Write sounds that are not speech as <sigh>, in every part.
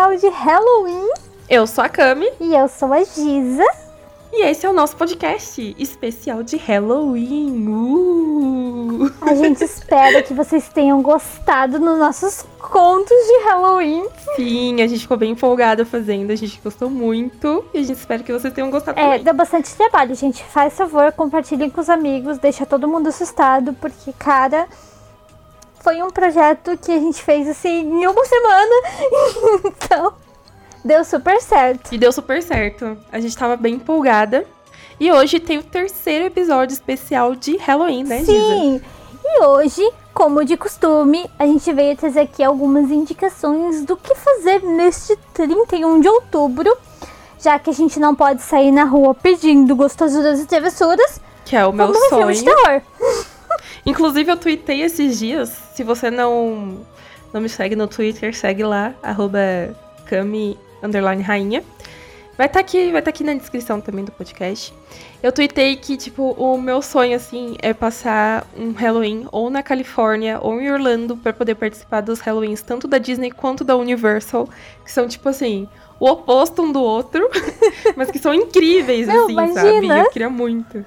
especial de Halloween. Eu sou a Cami. E eu sou a Giza. E esse é o nosso podcast especial de Halloween. Uh! A gente espera que vocês tenham gostado nos nossos contos de Halloween. Sim, a gente ficou bem empolgada fazendo, a gente gostou muito e a gente espera que vocês tenham gostado É, também. deu bastante trabalho, gente. Faz favor, compartilhem com os amigos, deixa todo mundo assustado, porque, cara, foi um projeto que a gente fez assim em uma semana. <laughs> então, deu super certo. E deu super certo. A gente tava bem empolgada. E hoje tem o terceiro episódio especial de Halloween, né, Giza? Sim! E hoje, como de costume, a gente veio trazer aqui algumas indicações do que fazer neste 31 de outubro, já que a gente não pode sair na rua pedindo gostosuras e travessuras, Que é o meu como um filme de sonho. terror. Inclusive, eu tuitei esses dias. Se você não, não me segue no Twitter, segue lá, arroba Cami underline rainha. Vai estar aqui, vai tá aqui na descrição também do podcast. Eu tuitei que, tipo, o meu sonho, assim, é passar um Halloween ou na Califórnia ou em Orlando pra poder participar dos Halloweens, tanto da Disney quanto da Universal, que são, tipo assim, o oposto um do outro, <laughs> mas que são incríveis, Não, assim, sabe? imagina. Eu queria muito.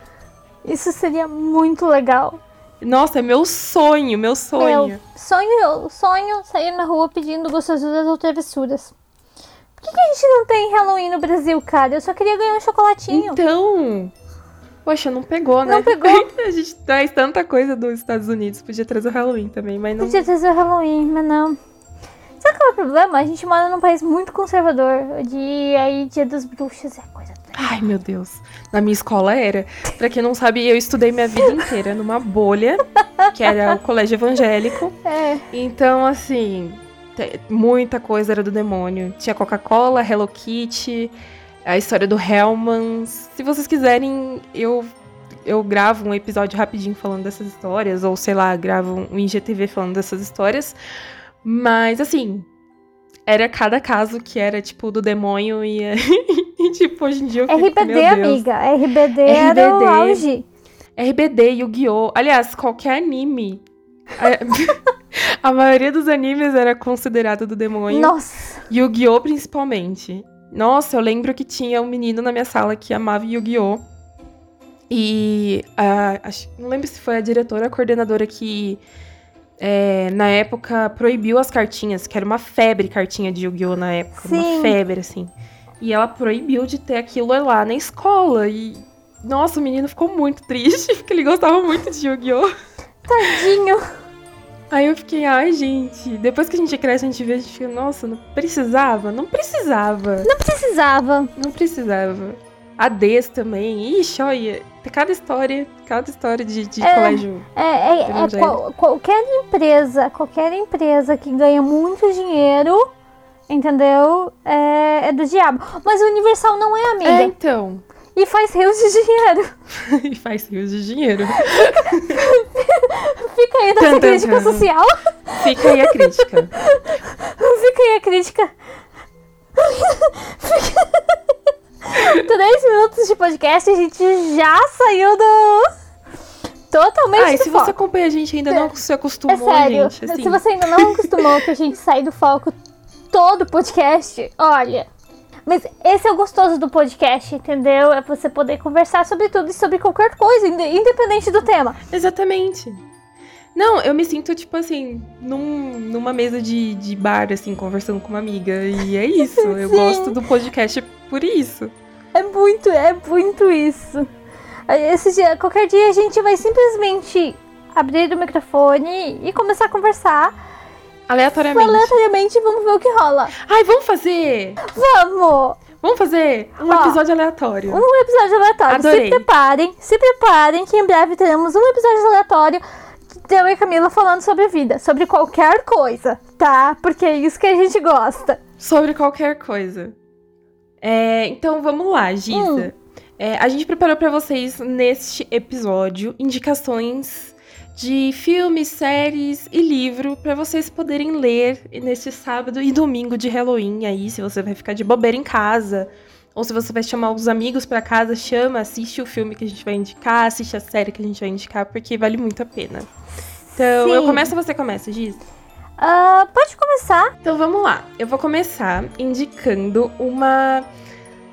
Isso seria muito legal. Nossa, é meu sonho, meu sonho. Meu sonho, sonho sair na rua pedindo gostosuras ou travessuras. Por que, que a gente não tem Halloween no Brasil, cara? Eu só queria ganhar um chocolatinho. Então. Poxa, não pegou, né? Não pegou. <laughs> a gente traz tanta coisa dos Estados Unidos. Podia trazer o Halloween também, mas não. Podia trazer Halloween, mas não. Sabe qual é o problema? A gente mora num país muito conservador. De aí, dia das bruxas é coisa. Ai, meu Deus. Na minha escola era. Pra quem não sabe, eu estudei minha vida inteira numa bolha, que era o colégio evangélico. É. Então, assim, muita coisa era do demônio. Tinha Coca-Cola, Hello Kitty, a história do Hellmans. Se vocês quiserem, eu eu gravo um episódio rapidinho falando dessas histórias, ou sei lá, gravo um IGTV falando dessas histórias. Mas, assim, era cada caso que era, tipo, do demônio e, <laughs> e <laughs> tipo, hoje em dia eu fico, RBD, amiga. RBD, era o RBD. auge. RBD, Yu-Gi-Oh! Aliás, qualquer anime. A, <laughs> a maioria dos animes era considerado do demônio. Nossa. Yu-Gi-Oh! principalmente. Nossa, eu lembro que tinha um menino na minha sala que amava Yu-Gi-Oh! E a- acho- não lembro se foi a diretora ou a coordenadora que é, na época proibiu as cartinhas, que era uma febre cartinha de Yu-Gi-Oh! na época. Sim. Uma febre, assim. E ela proibiu de ter aquilo lá na escola. E. Nossa, o menino ficou muito triste, <laughs> porque ele gostava muito de Yu-Gi-Oh! Tadinho. Aí eu fiquei, ai, gente. Depois que a gente cresce, a gente vê, a gente fica, nossa, não precisava? Não precisava. Não precisava. Não precisava. A Des também. Ixi, olha, tem cada história, cada história de, de É. colégio. É, é- é qual- qualquer empresa, qualquer empresa que ganha muito dinheiro, entendeu? É, é do diabo. Mas o Universal não é, É, amiga. então. E faz rios de dinheiro. <laughs> e faz rios de dinheiro. <laughs> Fica aí nossa tan, crítica social. Fica aí a crítica. <laughs> Fica aí a crítica. Três minutos de podcast a gente já saiu do. Totalmente Ah, e se foco. você acompanha a gente e ainda não se É acostumou, sério. gente, assim. Se você ainda não acostumou que a gente sai do foco todo o podcast, olha. Mas esse é o gostoso do podcast, entendeu? É você poder conversar sobre tudo e sobre qualquer coisa, inde- independente do tema. Exatamente. Não, eu me sinto, tipo assim, num- numa mesa de, de bar, assim, conversando com uma amiga. E é <laughs> isso. Eu gosto do podcast por isso. É muito, é muito isso. Esse dia, qualquer dia a gente vai simplesmente abrir o microfone e começar a conversar. Aleatoriamente. Aleatoriamente, vamos ver o que rola. Ai, vamos fazer! Vamos! Vamos fazer um Ó, episódio aleatório. Um episódio aleatório. Adorei. Se preparem, se preparem que em breve teremos um episódio aleatório de eu e Camila falando sobre a vida, sobre qualquer coisa, tá? Porque é isso que a gente gosta. Sobre qualquer coisa. É, então vamos lá, Giza. É, a gente preparou pra vocês neste episódio indicações de filmes, séries e livro pra vocês poderem ler neste sábado e domingo de Halloween aí, se você vai ficar de bobeira em casa, ou se você vai chamar os amigos pra casa, chama, assiste o filme que a gente vai indicar, assiste a série que a gente vai indicar, porque vale muito a pena. Então, eu Sim. começo ou você começa, Giz? Uh, pode começar. Então vamos lá. Eu vou começar indicando uma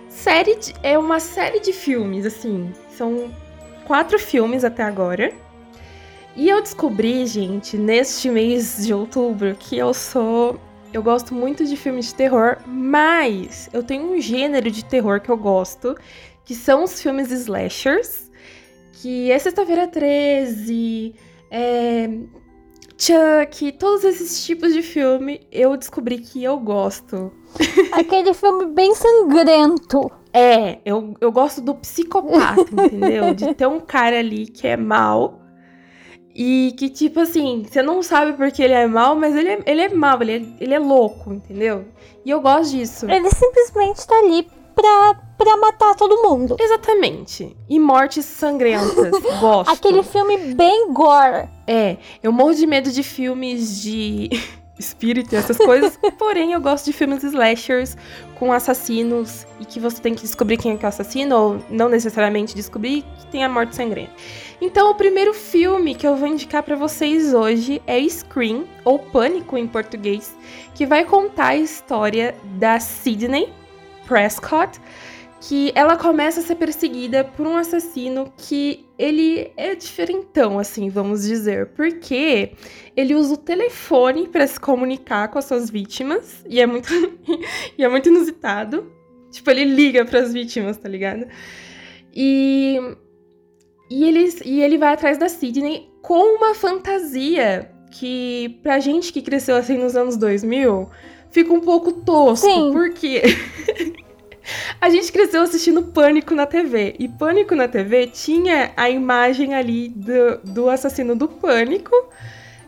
série de, é uma série de filmes, assim. São quatro filmes até agora. E eu descobri, gente, neste mês de outubro, que eu sou. Eu gosto muito de filmes de terror, mas eu tenho um gênero de terror que eu gosto, que são os filmes slashers. Que é Sexta-feira 13, é, Chuck, todos esses tipos de filme eu descobri que eu gosto. <laughs> Aquele filme bem sangrento. É, eu, eu gosto do psicopata, <laughs> entendeu? De ter um cara ali que é mal e que, tipo assim, você não sabe porque ele é mal, mas ele é, ele é mal, ele é, ele é louco, entendeu? E eu gosto disso. Ele simplesmente tá ali pra, pra matar todo mundo. Exatamente. E mortes sangrentas. <laughs> Gosto. Aquele filme bem gore. É, eu morro de medo de filmes de espírito e essas coisas, <laughs> porém eu gosto de filmes slashers com assassinos e que você tem que descobrir quem é que é o assassino, ou não necessariamente descobrir que tem a morte sangrenta. Então, o primeiro filme que eu vou indicar para vocês hoje é Scream, ou Pânico em português, que vai contar a história da Sidney, Prescott, que ela começa a ser perseguida por um assassino que ele é diferentão, assim, vamos dizer, porque ele usa o telefone para se comunicar com as suas vítimas e é muito <laughs> e é muito inusitado. Tipo, ele liga para as vítimas, tá ligado? E e ele, e ele vai atrás da Sidney com uma fantasia que pra gente que cresceu assim nos anos 2000, fica um pouco tosco, Sim. porque <laughs> a gente cresceu assistindo Pânico na TV. E Pânico na TV tinha a imagem ali do, do assassino do Pânico.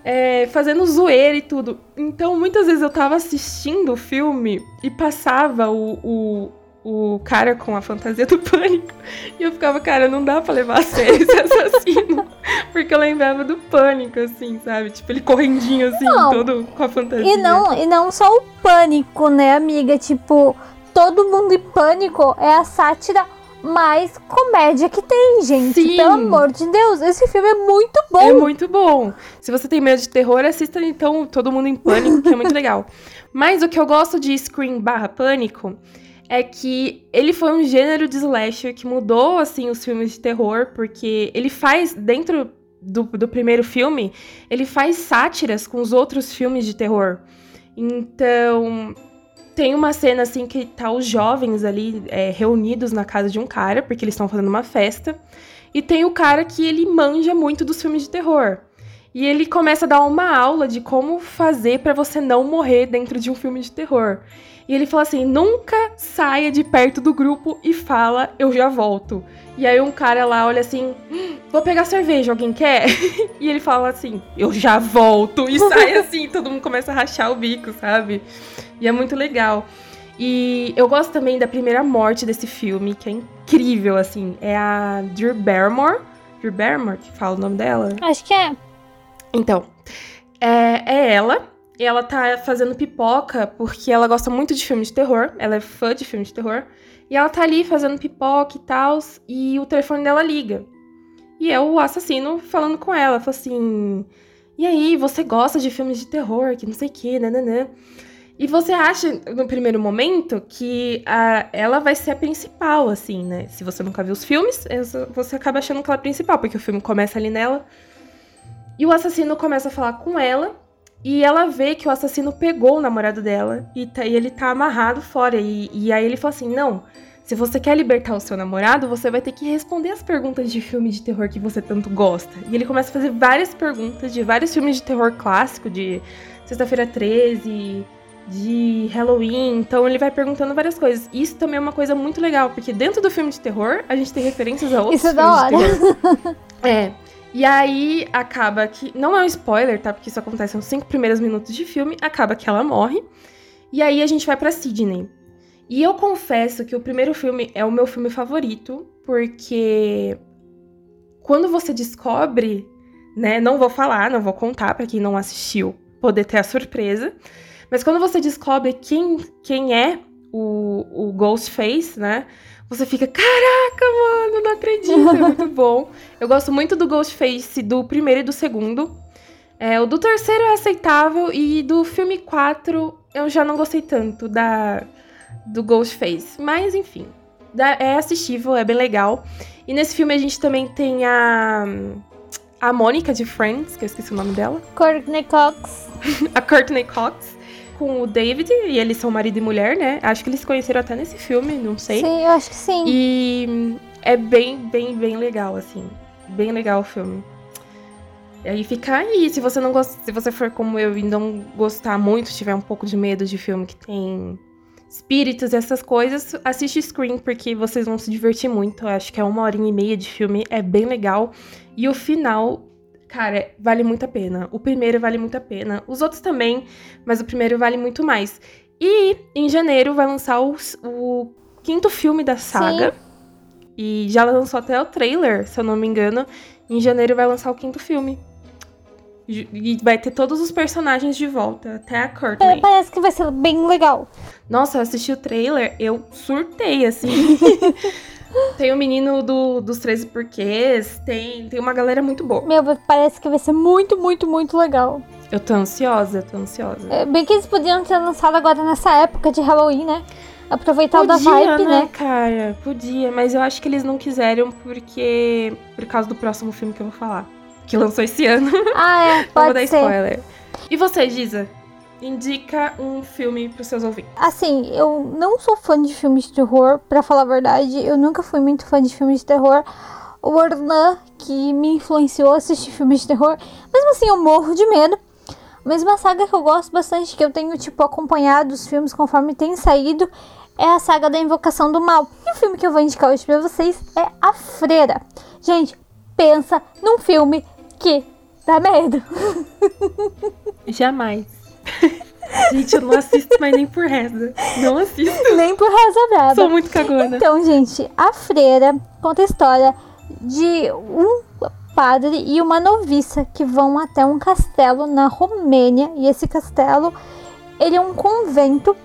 É, fazendo zoeira e tudo. Então, muitas vezes eu tava assistindo o filme e passava o, o, o cara com a fantasia do <laughs> pânico. E eu ficava, cara, não dá pra levar a sério esse assassino. <laughs> Porque eu lembrava do pânico, assim, sabe? Tipo, ele correndinho, assim, não. todo com a fantasia. E não, e não só o pânico, né, amiga? Tipo, todo mundo em pânico é a sátira mais comédia que tem, gente. Sim. Pelo amor de Deus, esse filme é muito bom. É muito bom. Se você tem medo de terror, assista então Todo Mundo em Pânico, que é muito legal. <laughs> Mas o que eu gosto de Scream barra Pânico é que ele foi um gênero de slasher que mudou, assim, os filmes de terror, porque ele faz, dentro do, do primeiro filme, ele faz sátiras com os outros filmes de terror. Então, tem uma cena, assim, que tá os jovens ali é, reunidos na casa de um cara, porque eles estão fazendo uma festa, e tem o cara que ele manja muito dos filmes de terror. E ele começa a dar uma aula de como fazer para você não morrer dentro de um filme de terror. E ele fala assim: nunca saia de perto do grupo e fala, eu já volto. E aí um cara lá olha assim: hum, vou pegar cerveja, alguém quer? <laughs> e ele fala assim: eu já volto. E sai <laughs> assim, todo mundo começa a rachar o bico, sabe? E é muito legal. E eu gosto também da primeira morte desse filme, que é incrível, assim. É a Drew Barrymore. Drew Barrymore, que fala o nome dela? Acho que é. Então, é, é ela ela tá fazendo pipoca porque ela gosta muito de filme de terror. Ela é fã de filme de terror. E ela tá ali fazendo pipoca e tal. E o telefone dela liga. E é o assassino falando com ela. Fala assim: E aí, você gosta de filmes de terror? Que não sei o que, nananã. E você acha, no primeiro momento, que a, ela vai ser a principal, assim, né? Se você nunca viu os filmes, você acaba achando que ela é a principal, porque o filme começa ali nela. E o assassino começa a falar com ela e ela vê que o assassino pegou o namorado dela e, tá, e ele tá amarrado fora. E, e aí ele fala assim: não, se você quer libertar o seu namorado, você vai ter que responder as perguntas de filme de terror que você tanto gosta. E ele começa a fazer várias perguntas de vários filmes de terror clássico, de Sexta-feira 13, de Halloween. Então ele vai perguntando várias coisas. Isso também é uma coisa muito legal, porque dentro do filme de terror, a gente tem referências a outros Isso é da hora. <laughs> É. E aí acaba que. Não é um spoiler, tá? Porque isso acontece nos cinco primeiros minutos de filme. Acaba que ela morre. E aí a gente vai para Sydney. E eu confesso que o primeiro filme é o meu filme favorito, porque quando você descobre, né? Não vou falar, não vou contar para quem não assistiu poder ter a surpresa. Mas quando você descobre quem, quem é o, o Ghostface, né? Você fica, caraca, mano, não acredito, é muito <laughs> bom. Eu gosto muito do Ghostface do primeiro e do segundo. É, o do terceiro é aceitável e do filme 4 eu já não gostei tanto da do Ghostface. Mas enfim, é assistível, é bem legal. E nesse filme a gente também tem a a Mônica de Friends, que eu esqueci o nome dela. Courtney Cox. <laughs> a Courtney Cox com o David, e eles são marido e mulher, né? Acho que eles se conheceram até nesse filme, não sei. Sim, eu acho que sim. E é bem, bem, bem legal, assim. Bem legal o filme. E aí fica aí, se você não gosta, se você for como eu e não gostar muito, tiver um pouco de medo de filme que tem espíritos e essas coisas, assiste Scream, porque vocês vão se divertir muito. Eu acho que é uma horinha e meia de filme, é bem legal. E o final, cara, vale muito a pena. O primeiro vale muito a pena. Os outros também, mas o primeiro vale muito mais. E em janeiro vai lançar o, o quinto filme da saga. Sim. E já lançou até o trailer, se eu não me engano. Em janeiro vai lançar o quinto filme. E vai ter todos os personagens de volta, até a Courtney. É, parece que vai ser bem legal. Nossa, eu assisti o trailer, eu surtei, assim. <laughs> tem o menino do, dos 13 porquês, tem, tem uma galera muito boa. Meu, parece que vai ser muito, muito, muito legal. Eu tô ansiosa, eu tô ansiosa. É, bem que eles podiam ter lançado agora nessa época de Halloween, né? Aproveitar podia, o da vibe, né, né? cara? Podia, mas eu acho que eles não quiseram porque. Por causa do próximo filme que eu vou falar que lançou esse ano. Ah, é. <laughs> Pode vou dar ser. spoiler. E você, Giza? Indica um filme pros seus ouvintes. Assim, eu não sou fã de filmes de terror, para falar a verdade. Eu nunca fui muito fã de filmes de terror. O Orlan, que me influenciou a assistir filmes de terror. Mesmo assim, eu morro de medo. Mas uma saga que eu gosto bastante, que eu tenho, tipo, acompanhado os filmes conforme tem saído, é a saga da Invocação do Mal. E o filme que eu vou indicar hoje pra vocês é A Freira. Gente, pensa num filme que dá medo. <laughs> Jamais. Gente, eu não assisto mais nem por reza. Não assisto. Nem por reza brava. Sou muito cagona. Então, gente, a freira conta a história de um padre e uma noviça que vão até um castelo na Romênia. E esse castelo, ele é um convento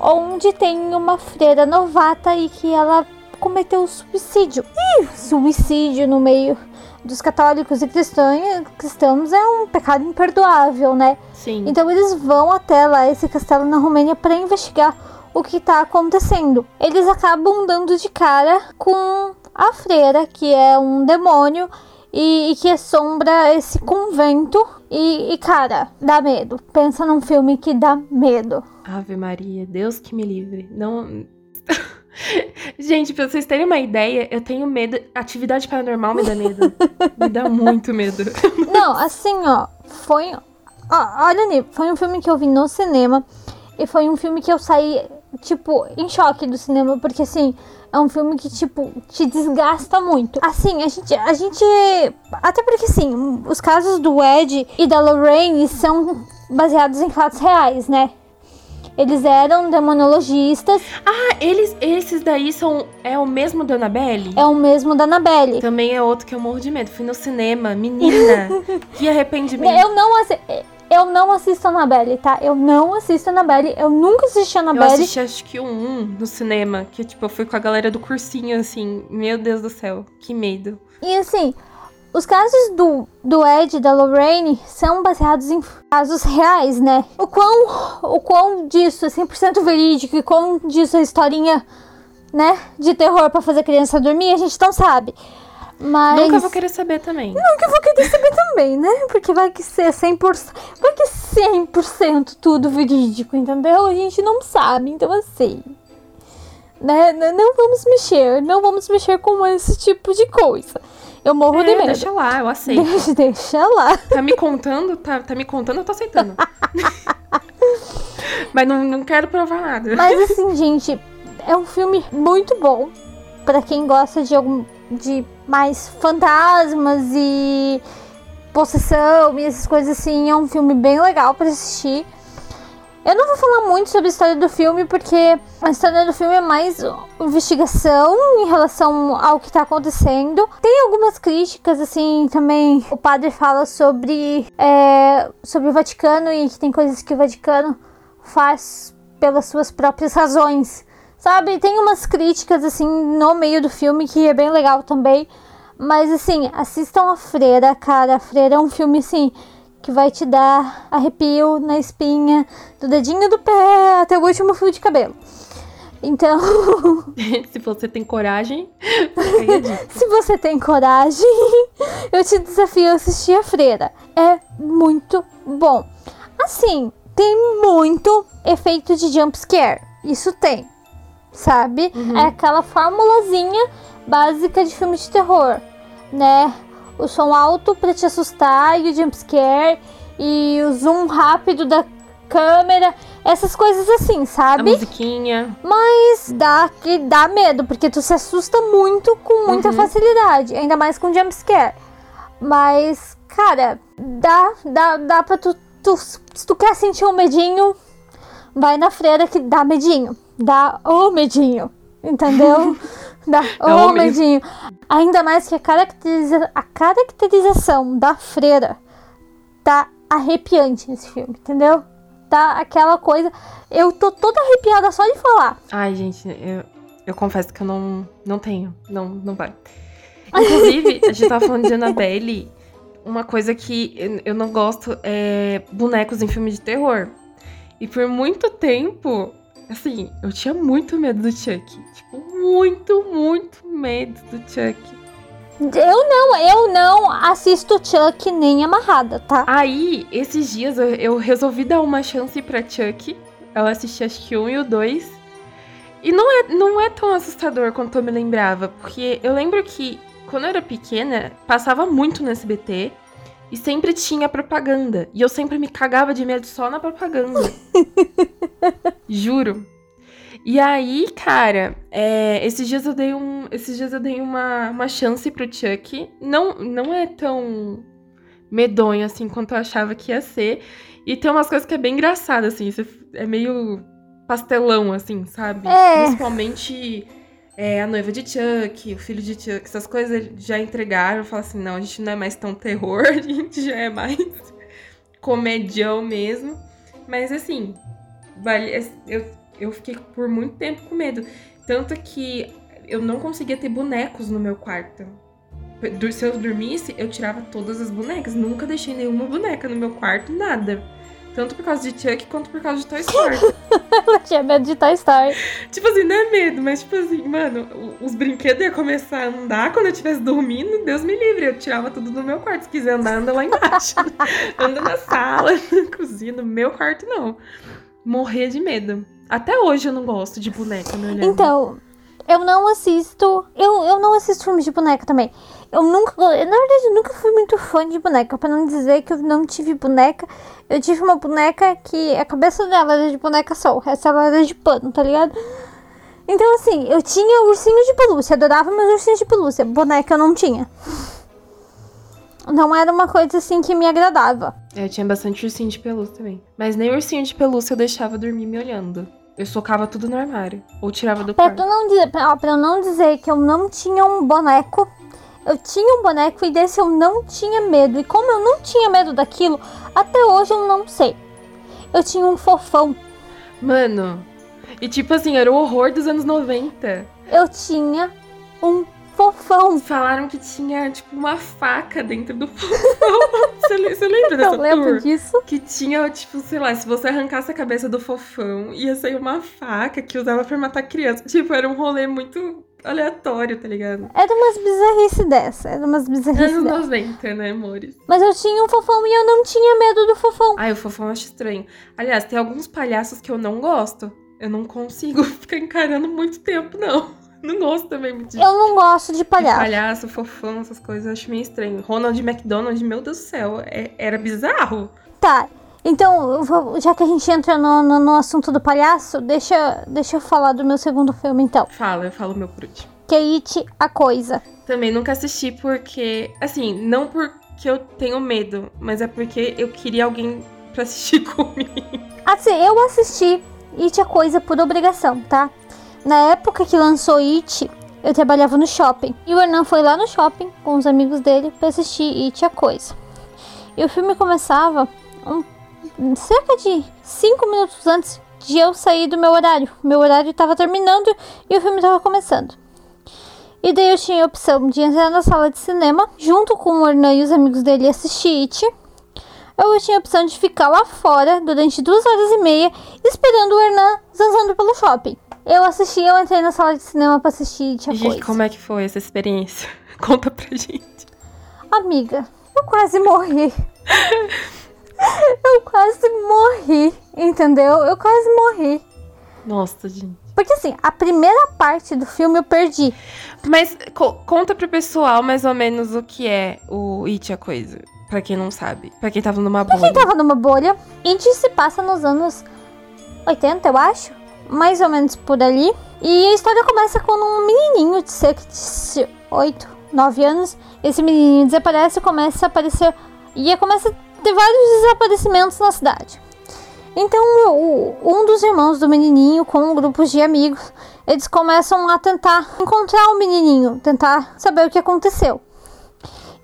onde tem uma freira novata e que ela cometeu suicídio. E suicídio no meio dos católicos e cristãos é um pecado imperdoável, né? Sim. Então eles vão até lá esse castelo na Romênia para investigar o que está acontecendo. Eles acabam dando de cara com a freira, que é um demônio e, e que assombra esse convento. E, e, cara, dá medo. Pensa num filme que dá medo. Ave Maria, Deus que me livre. Não. <laughs> <laughs> Gente, pra vocês terem uma ideia, eu tenho medo. Atividade paranormal me dá medo. <laughs> me dá muito medo. <laughs> Não, assim, ó. Foi. Ó, olha ali, foi um filme que eu vi no cinema. E foi um filme que eu saí, tipo, em choque do cinema. Porque, assim, é um filme que, tipo, te desgasta muito. Assim, a gente. A gente. Até porque, assim, os casos do Ed e da Lorraine são baseados em fatos reais, né? Eles eram demonologistas. Ah, eles, esses daí são. É o mesmo da Annabelle? É o mesmo da Annabelle. Também é outro que eu morro de medo. Fui no cinema, menina. <laughs> que arrependimento. Eu não eu não assisto Annabelle, tá? Eu não assisto Annabelle. Eu nunca assisti Annabelle. Eu assisti acho que um no cinema. Que tipo, eu fui com a galera do cursinho, assim. Meu Deus do céu, que medo. E assim, os casos do, do Ed e da Lorraine são baseados em casos reais, né? O quão, o quão disso é 100% verídico e quão disso é historinha, né, de terror para fazer a criança dormir, a gente não sabe. Mas... Nunca vou querer saber também. Nunca vou querer saber também, né? Porque vai que ser 100%, vai que 100% tudo verídico, entendeu? A gente não sabe, então assim... Né? Não vamos mexer, não vamos mexer com esse tipo de coisa. Eu morro é, de medo. Deixa lá, eu <laughs> aceito. Deixa, deixa lá. Tá me contando, tá, tá me contando, eu tô aceitando. <laughs> Mas não, não quero provar nada. Mas <laughs> assim, gente, é um filme muito bom. para quem gosta de algum. de mais fantasmas e possessão e essas coisas assim. É um filme bem legal para assistir. Eu não vou falar muito sobre a história do filme, porque a história do filme é mais investigação em relação ao que está acontecendo. Tem algumas críticas, assim, também. O padre fala sobre, é, sobre o Vaticano e que tem coisas que o Vaticano faz pelas suas próprias razões. Sabe? Tem umas críticas, assim, no meio do filme que é bem legal também. Mas, assim, assistam a Freira, cara. A Freira é um filme, assim que vai te dar arrepio na espinha do dedinho do pé até o último fio de cabelo. Então, <laughs> <laughs> Se você tem coragem, <laughs> se você tem coragem, eu te desafio a assistir a Freira. É muito bom. Assim, tem muito efeito de jump scare. Isso tem. Sabe? É aquela formulazinha básica de filme de terror, né? O som alto pra te assustar e o jump scare e o zoom rápido da câmera, essas coisas assim, a sabe? musiquinha. Mas dá que dá medo, porque tu se assusta muito com muita Uhum. facilidade, ainda mais com jump scare. Mas, cara, dá, dá, dá pra tu, tu. Se tu quer sentir um medinho, vai na freira que dá medinho. Dá o medinho. Entendeu? <laughs> Dá o o medo. medinho. Ainda mais que a, caracteriza, a caracterização da freira tá arrepiante nesse filme, entendeu? Tá aquela coisa. Eu tô toda arrepiada só de falar. Ai, gente, eu, eu confesso que eu não, não tenho. Não, não vai. Inclusive, a gente tava falando de Annabelle. Uma coisa que eu- eu não gosto é bonecos em filme de terror. E por muito tempo, assim, eu tinha muito medo do Chuck. Tipo, muito, muito medo do Chuck. Eu não, eu não assisto Chuck nem amarrada, tá? Aí, esses dias, eu, eu resolvi dar uma chance pra Chuck. Eu assisti acho que um e o dois. E não é, não é tão assustador quanto eu me lembrava. Porque eu lembro que, quando eu era pequena, passava muito no SBT. E sempre tinha propaganda. E eu sempre me cagava de medo só na propaganda. <laughs> Juro. E aí, cara, é, esses dias eu dei um. Esses dias eu dei uma, uma chance pro Chuck. Não, não é tão medonho assim quanto eu achava que ia ser. E tem umas coisas que é bem engraçado, assim. É meio pastelão, assim, sabe? É. Principalmente é, a noiva de Chuck, o filho de Chuck, essas coisas já entregaram. Eu falo assim, não, a gente não é mais tão terror, <laughs> a gente já é mais comedião mesmo. Mas assim, vale, eu, eu fiquei por muito tempo com medo. Tanto que eu não conseguia ter bonecos no meu quarto. Se eu dormisse, eu tirava todas as bonecas. Nunca deixei nenhuma boneca no meu quarto, nada. Tanto por causa de Chuck quanto por causa de Toy <laughs> Story. Ela tinha medo de Toy Story. tipo assim, não é medo, mas tipo assim, mano, os brinquedos iam começar a andar quando eu estivesse dormindo, Deus me livre. Eu tirava tudo do meu quarto. Se quiser andar, anda lá embaixo. <laughs> anda na sala, na <laughs> cozinha, no meu quarto, não. Morrer de medo. Até hoje eu não gosto de boneca, me olhando. Então, eu não assisto. Eu, eu não assisto filmes de boneca também. Eu nunca. Na verdade, eu nunca fui muito fã de boneca. Pra não dizer que eu não tive boneca. Eu tive uma boneca que a cabeça dela era de boneca resto ela era de pano, tá ligado? Então, assim, eu tinha ursinho de pelúcia. Adorava meus ursinhos de pelúcia. Boneca eu não tinha. Não era uma coisa assim que me agradava. É, Eu tinha bastante ursinho de pelúcia também. Mas nem ursinho de pelúcia eu deixava dormir me olhando. Eu socava tudo no armário. Ou tirava do Pra, quarto. tu não dizer, pra, pra eu não dizer que eu não tinha um boneco, eu tinha um boneco e desse eu não tinha medo. E como eu não tinha medo daquilo, até hoje eu não sei. Eu tinha um fofão. Mano. E tipo assim, era o horror dos anos 90. Eu tinha um fofão. Falaram que tinha, tipo, uma faca dentro do <laughs> fofão. Você, você lembra <laughs> dessa Eu lembro tour? disso. Que tinha, tipo, sei lá, se você arrancasse a cabeça do fofão, ia sair uma faca que usava pra matar criança. Tipo, era um rolê muito aleatório, tá ligado? Era umas bizarrices dessa. Era umas bizarrices Anos dessa. 90, né, amores? Mas eu tinha um fofão e eu não tinha medo do fofão. Ai, o fofão eu acho estranho. Aliás, tem alguns palhaços que eu não gosto. Eu não consigo <laughs> ficar encarando muito tempo, não. Não gosto também muito de, Eu não gosto de de palhaço. palhaço, fofão, essas coisas. Eu acho meio estranho. Ronald McDonald, meu Deus do céu, é- era bizarro. Tá. Então, vou- já que a gente entra no, no, no assunto do palhaço, deixa, deixa eu falar do meu segundo filme então. Fala, eu falo meu por último. Que é It, a Coisa. Também nunca assisti porque. Assim, não porque eu tenho medo, mas é porque eu queria alguém pra assistir <laughs> comigo. Assim, eu assisti It, a Coisa por obrigação, tá? Na época que lançou It, eu trabalhava no shopping. E o Hernan foi lá no shopping com os amigos dele pra assistir It, a Coisa. E o filme começava um, cerca de 5 minutos antes de eu sair do meu horário. Meu horário estava terminando e o filme estava começando. E daí eu tinha a opção de entrar na sala de cinema, junto com o Hernan e os amigos dele assistir It. eu tinha a opção de ficar lá fora durante duas horas e meia esperando o Hernan zanzando pelo shopping. Eu assisti, eu entrei na sala de cinema pra assistir tinha Gente, coisa. como é que foi essa experiência? <laughs> Conta pra gente. Amiga, eu quase morri. <laughs> eu quase morri, entendeu? Eu quase morri. Nossa, gente. Porque assim, a primeira parte do filme eu perdi. Mas co- conta pro pessoal mais ou menos o que é o It a coisa. Pra quem não sabe. Pra quem tava numa bolha. Quem tava numa bolha, It se passa nos anos 80, eu acho. Mais ou menos por ali. E a história começa com um menininho de cerca de 8, 9 anos. Esse menininho desaparece, começa a aparecer. E começa a ter vários desaparecimentos na cidade. Então, o- um dos irmãos do menininho, com um grupo de amigos, eles começam a tentar encontrar o menininho, tentar saber o que aconteceu.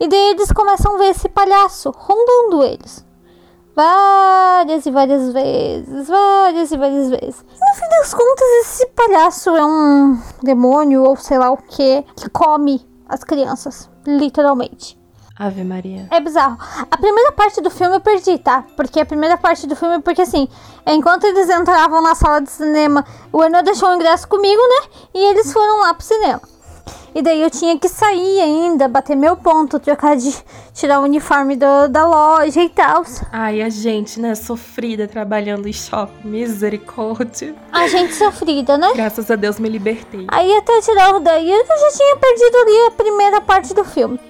E daí eles começam a ver esse palhaço rondando eles. Várias e várias vezes, várias e várias vezes. E no fim das contas, esse palhaço é um demônio ou sei lá o que, que come as crianças, literalmente. Ave Maria. É bizarro. A primeira parte do filme eu perdi, tá? Porque a primeira parte do filme, porque assim, enquanto eles entravam na sala de cinema, o Hernan deixou o ingresso comigo, né? E eles foram lá pro cinema. E daí eu tinha que sair ainda, bater meu ponto, trocar de. tirar o uniforme do- da loja e tal. Ai, a gente, né, sofrida trabalhando em shopping. Misericórdia. A gente sofrida, né? Graças a Deus me libertei. Aí até tirar o daí eu já tinha perdido ali a primeira parte do filme.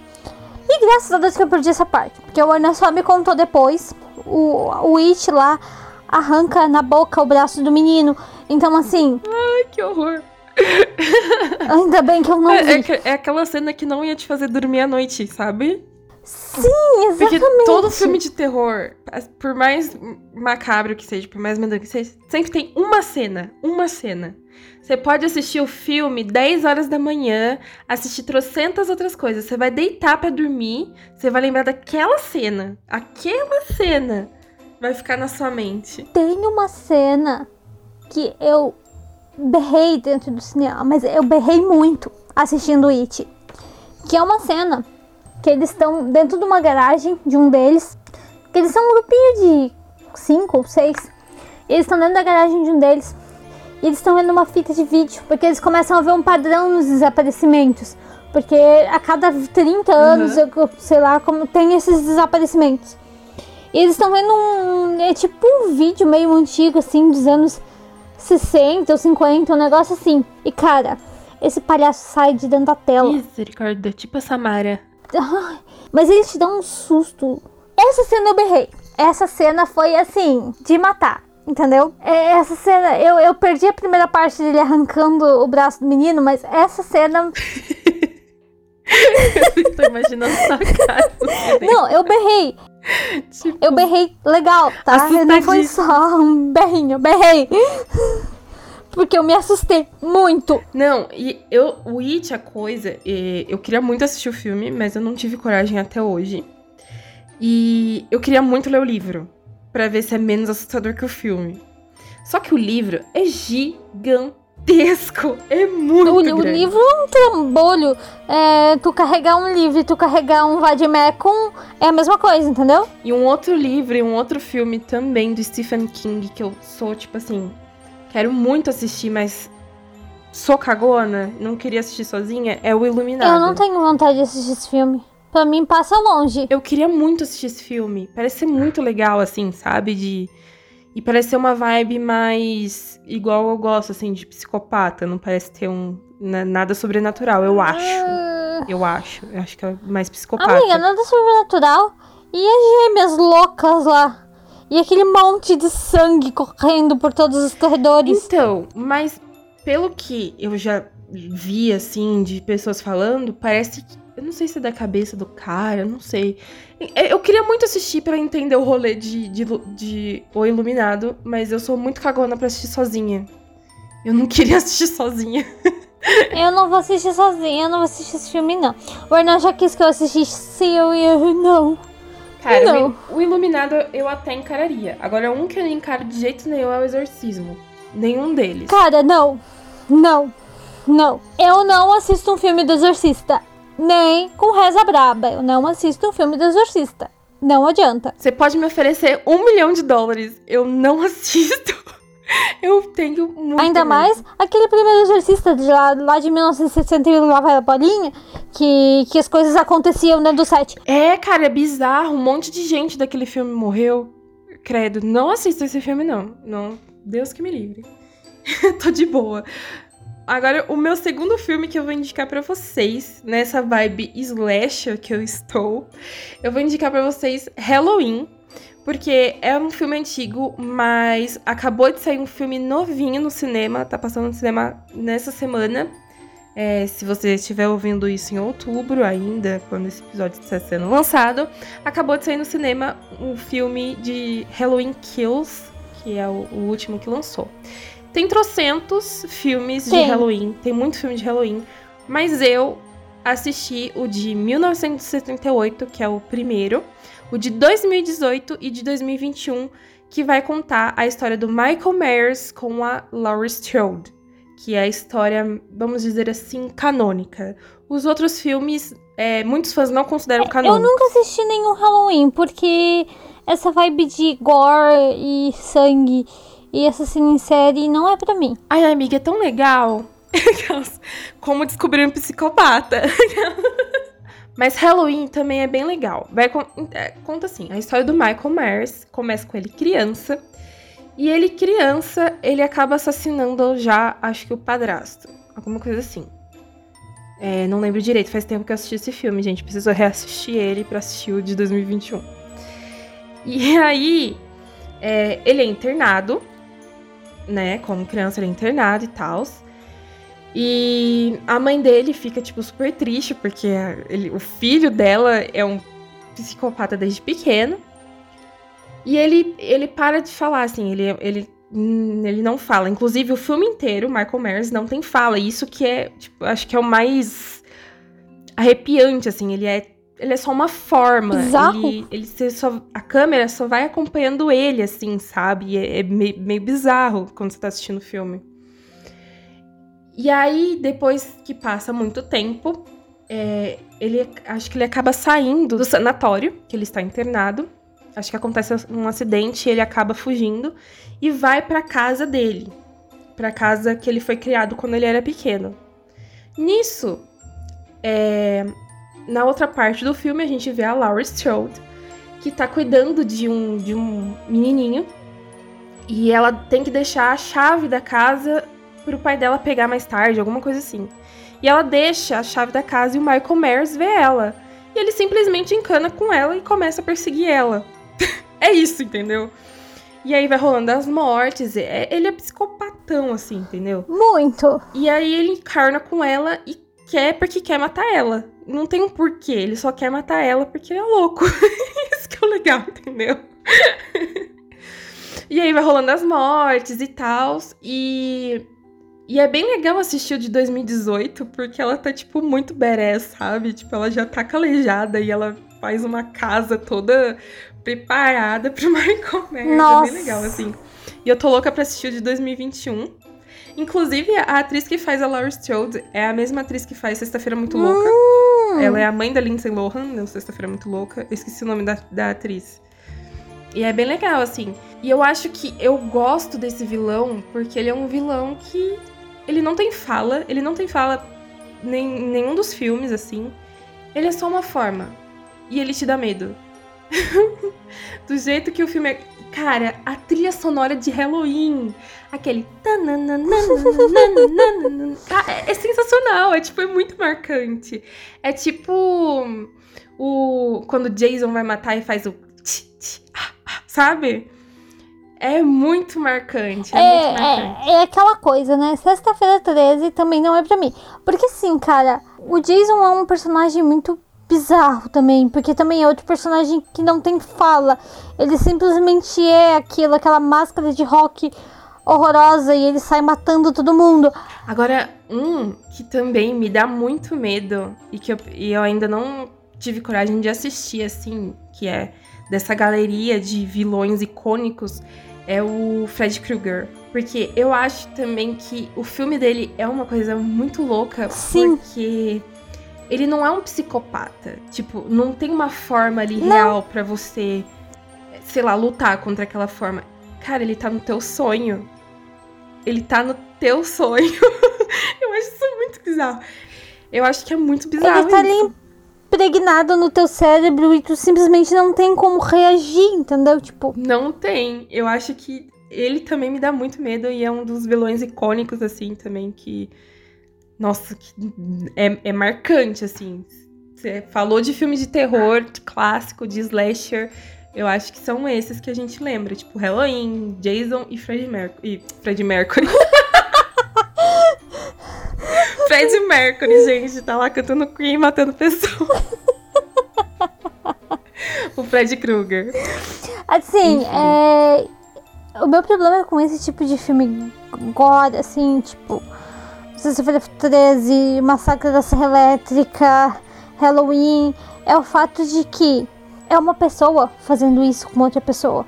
E graças a Deus que eu perdi essa parte. Porque o Arna só me contou depois. O, o It lá arranca na boca o braço do menino. Então, assim, Ai, que horror. ainda bem que eu não É, é vi. que- é aquela cena que não ia te fazer dormir à noite, sabe? Sim, Porque exatamente. todo filme de terror, por mais macabro que seja, por mais medonho que seja, sempre tem uma cena. Uma cena. Você pode assistir o filme 10 horas da manhã, assistir trocentas outras coisas. Você vai deitar pra dormir, você vai lembrar daquela cena. Aquela cena vai ficar na sua mente. Tem uma cena que eu berrei dentro do cinema, mas eu berrei muito assistindo It. Que é uma cena que eles estão dentro de uma garagem de um deles. Que eles são um grupinho de cinco ou seis. Eles estão dentro da garagem de um deles. E eles estão vendo uma fita de vídeo. Porque eles começam a ver um padrão nos desaparecimentos. Porque a cada 30 anos, eu- sei lá, como tem esses desaparecimentos. E eles estão vendo um. É tipo um vídeo meio antigo, assim, dos anos 60 ou 50, um negócio assim. E cara, esse palhaço sai de dentro da tela. Misericórdia, tipo a Samara. Mas ele te dá um susto. Essa cena eu berrei. Essa cena foi assim, de matar. Entendeu? É, Essa cena, eu, eu perdi a primeira parte dele arrancando o braço do menino, mas essa cena. <laughs> <laughs> Tô imaginando sua cara. Não, eu berrei. Tipo, Eu berrei legal, tá? Não foi só um berrinho, eu berrei. Porque eu me assustei muito. Não, e eu, o It, a coisa, eh, eu queria muito assistir o filme, mas eu não tive coragem até hoje. E eu queria muito ler o livro, pra ver se é menos assustador que o filme. Só que o livro é gigantesco, é muito O, o grande. livro é um trambolho. É, tu carregar um livro e tu carregar um vademecum é a mesma coisa, entendeu? E um outro livro e um outro filme também do Stephen King, que eu sou, tipo assim, quero muito assistir, mas sou cagona, não queria assistir sozinha, é o Iluminado. Eu não tenho vontade de assistir esse filme. Pra mim, passa longe. Eu queria muito assistir esse filme. Parece ser muito legal, assim, sabe? De. E parece ser uma vibe mais igual eu gosto, assim, de psicopata. Não parece ter um. na- nada sobrenatural, eu acho. Ah, Eu acho. Eu acho que é mais psicopata. Amiga, nada sobrenatural. E as gêmeas loucas lá? E aquele monte de sangue correndo por todos os corredores. Então, mas pelo que eu já vi, assim, de pessoas falando, parece que. Eu não sei se é da cabeça do cara, eu não sei. É, Eu queria muito assistir pra entender o rolê de, de, de O Iluminado, mas eu sou muito cagona pra assistir sozinha. Eu não <laughs> queria assistir sozinha. Eu não vou assistir sozinha, eu não vou assistir esse filme, não. O Hernan já quis que eu assistisse e eu. Não. Cara, Não. o Iluminado eu até encararia. Agora, um que eu não encaro de jeito nenhum é o Exorcismo. Nenhum deles. Cara, não. Não. Não. Eu não assisto um filme do Exorcista. Nem com Reza Braba. Eu não assisto um filme do Exorcista. não adianta. Você pode me oferecer um milhão de dólares, eu não <laughs> assisto. Eu tenho muito. Ainda mais aquele primeiro exorcista de lá, lá de 1961, lá vai a bolinha, que, que as coisas aconteciam dentro do set. É, cara, é bizarro. Um monte de gente daquele filme morreu. Credo, não assisto esse filme, não. Não, Deus que me livre. <laughs> Tô de boa. Agora, o meu segundo filme que eu vou indicar para vocês, nessa vibe slasher que eu estou, eu vou indicar para vocês Halloween, porque é um filme antigo, mas acabou de sair um filme novinho no cinema, tá passando no cinema nessa semana. É, se você estiver ouvindo isso em outubro ainda, quando esse episódio está sendo lançado, acabou de sair no cinema um filme de Halloween Kills, que é o, o último que lançou. Tem trocentos filmes Tem. de Halloween, tem muito filme de Halloween, mas eu assisti o de 1978, que é o primeiro, o de 2018 e de 2021, que vai contar a história do Michael Myers com a Laurie Strode, que é a história, vamos dizer assim, canônica. Os outros filmes, é, muitos fãs não consideram Eu canônicos. nunca assisti nenhum Halloween, porque essa vibe de gore e sangue e assassino em série não é pra mim. Ai, amiga, é tão legal. <laughs> Como descobrir um psicopata. <laughs> Mas Halloween também é bem legal. Vai é, conta assim, a história do Michael Myers começa com ele criança. E ele criança, ele acaba assassinando já, acho que o padrasto. Alguma coisa assim. É, não lembro direito, faz tempo que eu assisti esse filme, gente. Preciso reassistir ele pra assistir o de 2021. E aí, é, ele é internado, né? Como criança, ele é internado e tal. E a mãe dele fica, tipo, super triste, porque ele- o filho dela é um psicopata desde pequeno. E ele, ele para de falar, assim, ele, ele, hum, ele não fala. Inclusive, o filme inteiro, Michael Myers, não tem fala. Isso que é, tipo, acho que é o mais arrepiante, assim. Ele é, ele é só uma forma. Bizarro. Ele, ele só, a câmera só vai acompanhando ele, assim, sabe? É, é meio, meio bizarro quando você tá assistindo o filme. E aí, depois que passa muito tempo, é, ele acho que ele acaba saindo do sanatório, que ele está internado. Acho que acontece um acidente e ele acaba fugindo e vai pra casa dele, pra casa que ele foi criado quando ele era pequeno. Nisso, é, na outra parte do filme a gente vê a Laurie Strode, que tá cuidando de um de um menininho e ela tem que deixar a chave da casa pro pai dela pegar mais tarde, alguma coisa assim. E ela deixa a chave da casa e o Michael Myers vê ela. E ele simplesmente encana com ela e começa a perseguir ela. <laughs> é isso, entendeu? E aí vai rolando as mortes. é- ele é psicopatão, assim, entendeu? Muito. E aí ele encarna com ela e quer porque quer matar ela. Não tem um porquê, ele só quer matar ela porque ele é louco. <laughs> Isso que é o legal, entendeu? e aí vai rolando as mortes e tal. E. E é bem legal assistir o de 2018, porque ela tá, tipo, muito badass, sabe? Tipo, ela já tá calejada e ela faz uma casa toda preparada pro <laughs> Michael Myers. É Nossa. bem legal, assim. E eu tô louca pra assistir o de 2021. Inclusive, a atriz que faz a Laurie Strode é a mesma atriz que faz Sexta-feira Muito Louca. Hum, Ela é a mãe da Lindsay Lohan, no Sexta-feira Muito Louca. Eu esqueci o nome da, da atriz. E é bem legal, assim. E eu acho que eu gosto desse vilão porque ele é um vilão que. Ele não tem fala, ele não tem fala nem, em nenhum dos filmes, assim. Ele é só uma forma. E ele te dá medo. <laughs> Do jeito que o filme é. Cara, a trilha sonora de Halloween. Aquele. é- é sensacional. É tipo, é muito marcante. É tipo. O. Quando Jason vai matar e faz o. Sabe? É muito marcante. É, muito marcante. É, é, é aquela coisa, né? Sexta-feira 13 também não é pra mim. Porque assim, cara, o Jason é um personagem muito bizarro também. Porque também é outro personagem que não tem fala. Ele simplesmente é aquilo, aquela máscara de rock horrorosa e ele sai matando todo mundo. Agora, um que também me dá muito medo e que eu, e eu ainda não tive coragem de assistir, assim, que é dessa galeria de vilões icônicos, é o Fred Krueger. Porque eu acho também que o filme dele é uma coisa muito louca, Sim. porque ele não é um psicopata. Tipo, não tem uma forma ali não. real para você, sei lá, lutar contra aquela forma. Cara, ele tá no teu sonho. Ele tá no teu sonho. <laughs> eu acho isso muito bizarro. Eu acho que é muito bizarro. Ele tá isso. ali impregnado no teu cérebro e tu simplesmente não tem como reagir, entendeu? Tipo. Não tem. Eu acho que ele também me dá muito medo e é um dos vilões icônicos, assim, também, que nossa, é, é marcante, assim. Você falou de filme de terror, de clássico, de slasher. Eu acho que são esses que a gente lembra, tipo Halloween, Jason e Fred Mercury. E Fred Mercury. <laughs> Fred Mercury, gente, tá lá cantando Queen matando pessoas. <laughs> o Fred Krueger. Assim, é... o meu problema com esse tipo de filme gore, assim, tipo Sexta-feira 13, Massacre da Serra Elétrica, Halloween, é o fato de que é uma pessoa fazendo isso com outra pessoa.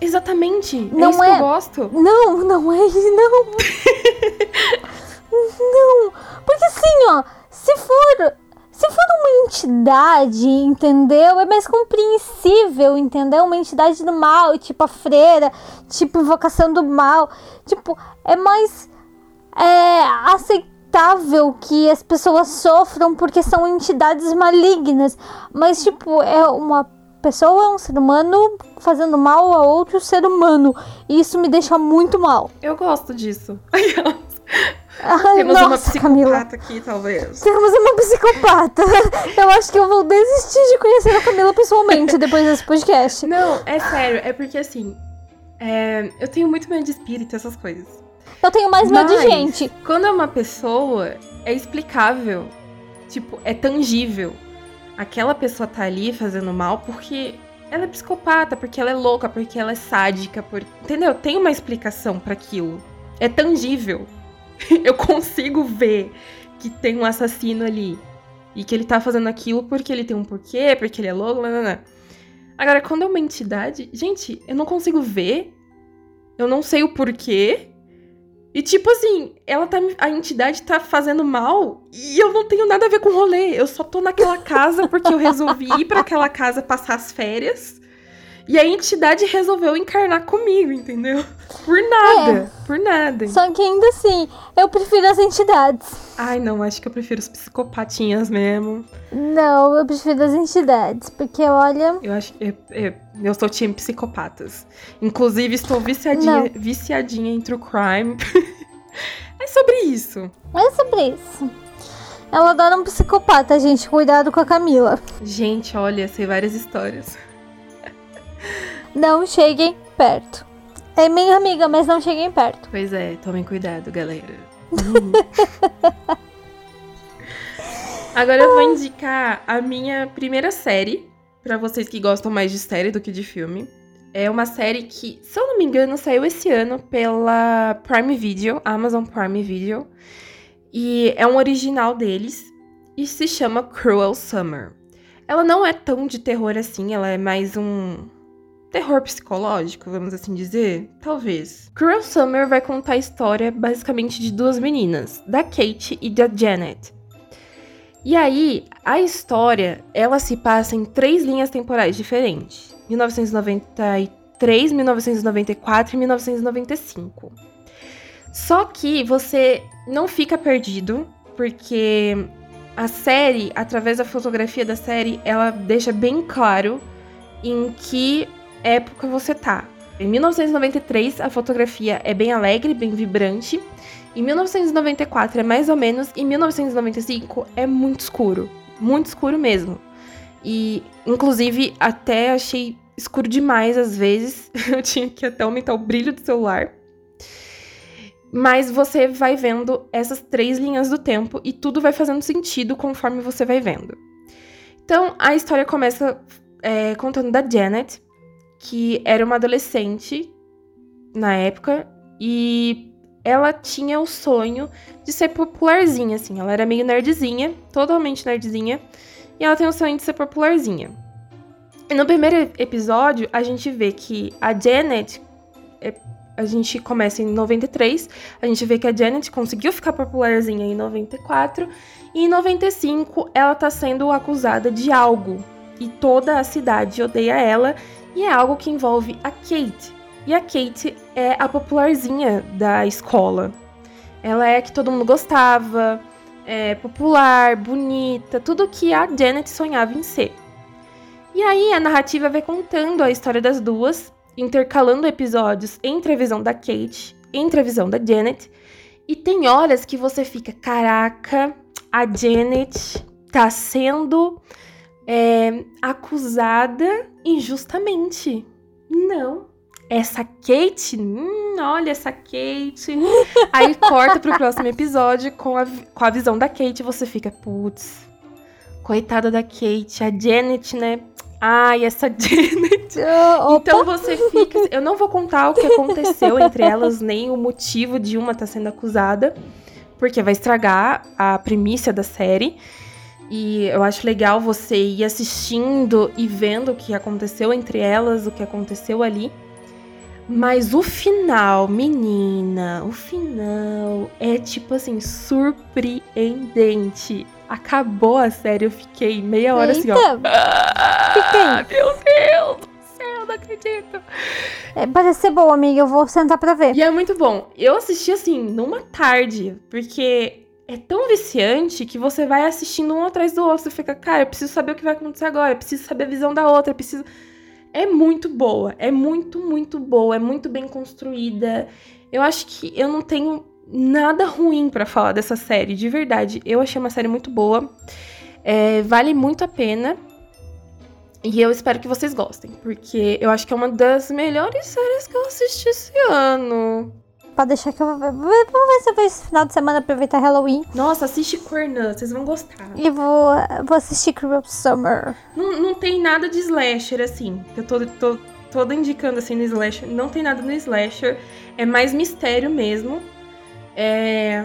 Exatamente. É não é isso é... que eu gosto. Não, não é isso, não. <laughs> não. Porque assim, ó, se for. Se for uma entidade, entendeu? É mais compreensível, entendeu? Uma entidade do mal, tipo a freira, tipo invocação do mal. Tipo, é mais é aceitável que as pessoas sofram porque são entidades malignas, mas tipo, é uma pessoa, um ser humano fazendo mal a outro ser humano, e isso me deixa muito mal. Eu gosto disso. <laughs> Ai, Temos nossa, uma psicopata Camila. aqui, talvez. Temos uma psicopata. Eu acho que eu vou desistir de conhecer a Camila pessoalmente depois desse podcast. Não, é sério. É porque, assim, é, eu tenho muito medo de espírito, essas coisas. Eu tenho mais medo de gente. Quando é uma pessoa, é explicável. Tipo, é tangível. Aquela pessoa tá ali fazendo mal porque ela é psicopata, porque ela é louca, porque ela é sádica, por... entendeu? Tem uma explicação para aquilo. É tangível. <laughs> Eu consigo ver que tem um assassino ali e que ele tá fazendo aquilo porque ele tem um porquê, porque ele é louco, não. Agora, quando é uma entidade, gente, eu não consigo ver, eu não sei o porquê, e tipo assim, ela tá. A entidade tá fazendo mal e eu não tenho nada a ver com o rolê. Eu só tô naquela casa porque eu resolvi ir para aquela casa passar as férias. E a entidade resolveu encarnar comigo, entendeu? Por nada. É. Por nada. Só que ainda assim, eu prefiro as entidades. Ai, não, acho que eu prefiro os psicopatinhas mesmo. Não, eu prefiro as entidades. Porque, olha. Eu acho que. Eu, eu sou time psicopatas. Inclusive, estou viciadinha, viciadinha em true crime. <laughs> é sobre isso. É sobre isso. Ela adora um psicopata, gente. Cuidado com a Camila. Gente, olha, sei várias histórias. Não cheguem perto. É minha amiga, mas não cheguem perto. Pois é, tomem cuidado, galera. <laughs> Agora eu vou indicar a minha primeira série, para vocês que gostam mais de série do que de filme. É uma série que, se eu não me engano, saiu esse ano pela Prime Video, Amazon Prime Video. E é um original deles e se chama Cruel Summer. Ela não é tão de terror assim, ela é mais um terror psicológico, vamos assim dizer? Talvez. Cruel Summer vai contar a história basicamente de duas meninas, da Kate e da Janet. E aí, a história, ela se passa em três linhas temporais diferentes. 1993, 1994 e 1995. Só que você não fica perdido, porque a série, através da fotografia da série, ela deixa bem claro em que época você tá. Em 1993, a fotografia é bem alegre, bem vibrante. Em 1994 é mais ou menos. E 1995 é muito escuro. Muito escuro mesmo. E, inclusive, até achei escuro demais às vezes. <laughs> Eu tinha que até aumentar o brilho do celular. Mas você vai vendo essas três linhas do tempo e tudo vai fazendo sentido conforme você vai vendo. Então, a história começa é, contando da Janet, que era uma adolescente na época e ela tinha o sonho de ser popularzinha, assim. Ela era meio nerdzinha, totalmente nerdzinha, e ela tem o sonho de ser popularzinha. E no primeiro episódio, a gente vê que a Janet, é, a gente começa em 93, a gente vê que a Janet conseguiu ficar popularzinha em 94, e em 95 ela tá sendo acusada de algo, e toda a cidade odeia ela, e é algo que envolve a Kate. E a Kate é a popularzinha da escola. Ela é a que todo mundo gostava, é popular, bonita, tudo que a Janet sonhava em ser. E aí a narrativa vai contando a história das duas, intercalando episódios entre a visão da Kate, entre a visão da Janet. E tem horas que você fica, caraca, a Janet tá sendo é, acusada injustamente. Não. Essa Kate, hum, olha essa Kate. <laughs> Aí corta pro próximo episódio com a, com a visão da Kate e você fica, putz, coitada da Kate, a Janet, né? Ai, essa <laughs> Janet. Oh, então você fica. Eu não vou contar o que aconteceu entre elas, nem o motivo de uma estar tá sendo acusada, porque vai estragar a primícia da série. E eu acho legal você ir assistindo e vendo o que aconteceu entre elas, o que aconteceu ali. Mas o final, menina, o final é tipo assim, surpreendente. Acabou a série, eu fiquei meia hora Eita. assim, ó. Fiquei. Ah, meu Deus do céu, não acredito. É, parece ser boa, amiga. Eu vou sentar pra ver. E é muito bom. Eu assisti assim, numa tarde, porque é tão viciante que você vai assistindo um atrás do outro. Você fica, cara, eu preciso saber o que vai acontecer agora, eu preciso saber a visão da outra, eu preciso. É muito boa, é muito, muito boa, é muito bem construída. Eu acho que eu não tenho nada ruim pra falar dessa série, de verdade. Eu achei uma série muito boa. É, vale muito a pena. E eu espero que vocês gostem, porque eu acho que é uma das melhores séries que eu assisti esse ano. Pode deixar que eu vou ver. Se eu vou esse final de semana aproveitar Halloween. Nossa, assiste Cornã, vocês vão gostar. E vou, vou assistir Cruel Summer. Não, não tem nada de slasher, assim. Eu tô, tô toda indicando assim no slasher. Não tem nada no slasher. É mais mistério mesmo. É...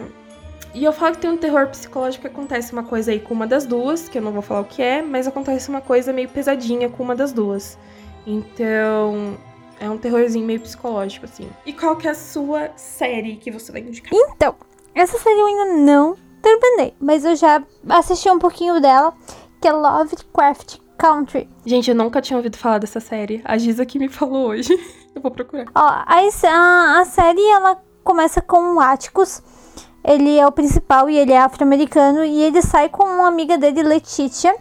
E eu falo que tem um terror psicológico que acontece uma coisa aí com uma das duas, que eu não vou falar o que é, mas acontece uma coisa meio pesadinha com uma das duas. Então, é um terrorzinho meio psicológico, assim. E qual que é a sua série que você vai indicar? Então, essa série eu ainda não terminei, mas eu já assisti um pouquinho dela, que é Lovecraft Country. Gente, eu nunca tinha ouvido falar dessa série. A Giza que me falou hoje. <laughs> eu vou procurar. Ó, a, a, a série ela começa com o Atticus. Ele é o principal e ele é afro-americano. E ele sai com uma amiga dele, Letitia.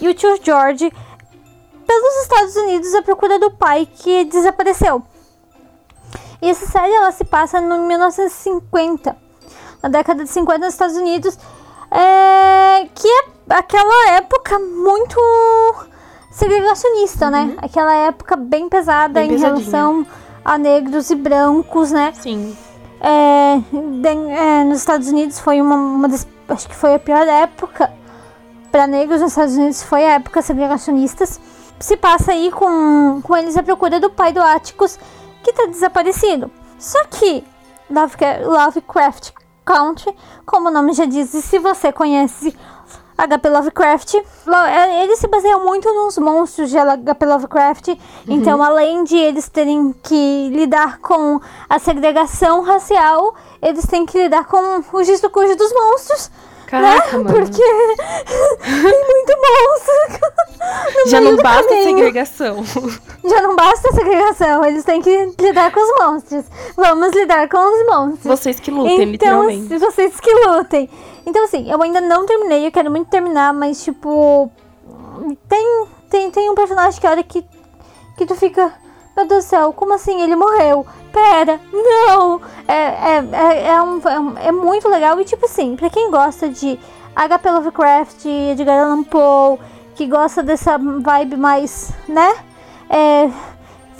E o tio George pelos Estados Unidos à procura do pai que desapareceu. E essa série ela se passa no 1950, na década de 50 nos Estados Unidos, é, que é aquela época muito segregacionista, né? Aquela época bem pesada Bem em pesadinha. relação a negros e brancos, né? Sim. É, bem, é, nos Estados Unidos foi uma, uma das. Acho que foi a pior época para negros nos Estados Unidos foi a época segregacionistas. Se passa aí com, com eles à procura do pai do Atticus, que tá desaparecido. Só que Lovecraft, Country, como o nome já diz, e se você conhece HP Lovecraft, lo- é, ele se baseia muito nos monstros de HP Lovecraft. Então, além de eles terem que lidar com a segregação racial, eles têm que lidar com o gisto cujo dos monstros. Caraca, mano. Porque tem muito monstro. <laughs> Já não basta caminho. segregação. Já não basta segregação, eles têm que lidar com os monstros. Vamos lidar com os monstros. Vocês que lutem, então, literalmente. vocês que lutem. Então, assim, eu ainda não terminei, eu quero muito terminar, mas, tipo. Tem, tem, tem um personagem que a hora que, que tu fica. Meu Deus do céu, como assim? Ele morreu? Pera, não! É, é, é, é, um, é, é muito legal. E, tipo assim, pra quem gosta de HP Lovecraft, Edgar Allan Poe, que gosta dessa vibe mais, né? É,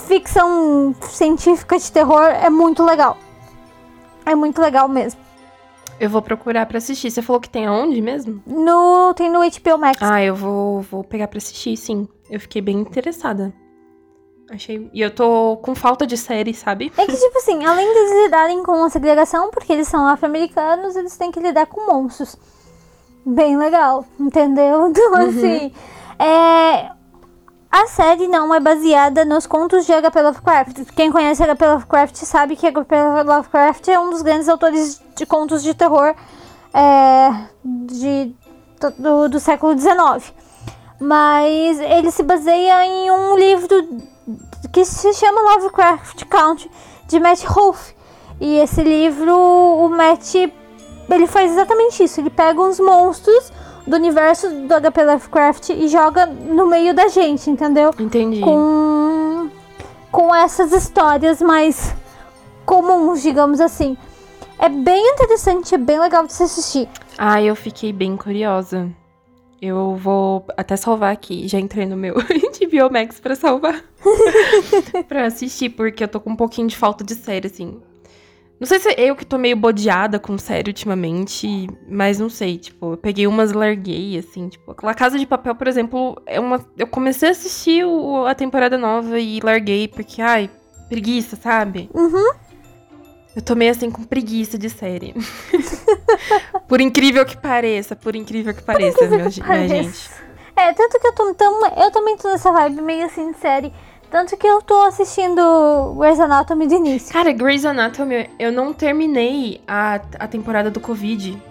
ficção científica de terror, é muito legal. É muito legal mesmo. Eu vou procurar pra assistir. Você falou que tem aonde mesmo? No, tem no HBO Max. Ah, eu vou, vou pegar pra assistir, sim. Eu fiquei bem interessada. Achei. E eu tô com falta de série, sabe? É que, tipo assim, além de eles lidarem com a segregação, porque eles são afro-americanos, eles têm que lidar com monstros. Bem legal, entendeu? <laughs> Então, assim, é... a série não é baseada nos contos de H.P. Lovecraft. Quem conhece H.P. Lovecraft sabe que H.P. Lovecraft é um dos grandes autores de contos de terror é, de, do, do século XIX. Mas ele se baseia em um livro que se chama Lovecraft Country, de Matt Ruff. E esse livro, o Matt, ele faz exatamente isso. Ele pega uns monstros do universo do HP Lovecraft e joga no meio da gente, entendeu? Entendi. Com, com essas histórias mais comuns, digamos assim. É bem interessante, é bem legal de se assistir. Ah, eu fiquei bem curiosa. Eu vou até salvar aqui. Já entrei no meu <laughs> HBO Max pra salvar. <laughs> pra assistir, porque eu tô com um pouquinho de falta de série, assim. Não sei se é eu que tô meio bodeada com série ultimamente, mas não sei, tipo, eu peguei umas e larguei, assim, tipo, aquela Casa de Papel, por exemplo, é uma. Eu comecei a assistir o, a temporada nova e larguei, porque, ai, preguiça, sabe? Uhum. Eu tô meio assim com preguiça de série. <laughs> por incrível que pareça, por incrível que pareça, incrível minha, que minha gente. É, tanto que eu tô tão. Eu também tô nessa vibe meio assim de série. Tanto que eu tô assistindo Grey's Anatomy de início. Cara, Grey's Anatomy, eu não terminei a, a temporada do Covid.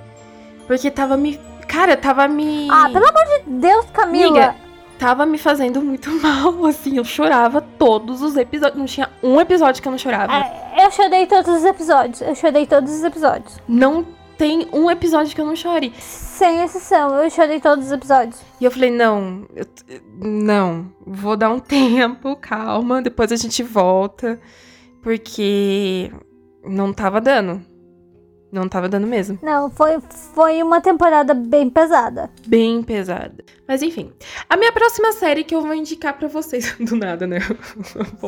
Porque tava me. Cara, tava me. Ah, pelo amor de Deus, Camila! Tava me fazendo muito <laughs> mal, assim. Eu chorava todos os episódios. Não tinha um episódio que eu não chorava. É, eu chorei todos os episódios. Eu chorei todos os episódios. Não tem um episódio que eu não chore. Sem exceção, eu chorei todos os episódios. E eu falei, não, eu, não, vou dar um <laughs> tempo, calma, depois a gente volta. Porque não tava dando. Não tava dando mesmo. Não, foi, foi uma temporada bem pesada. Bem pesada. Mas enfim, a minha próxima série que eu vou indicar para vocês. <laughs> Do nada, né? <laughs>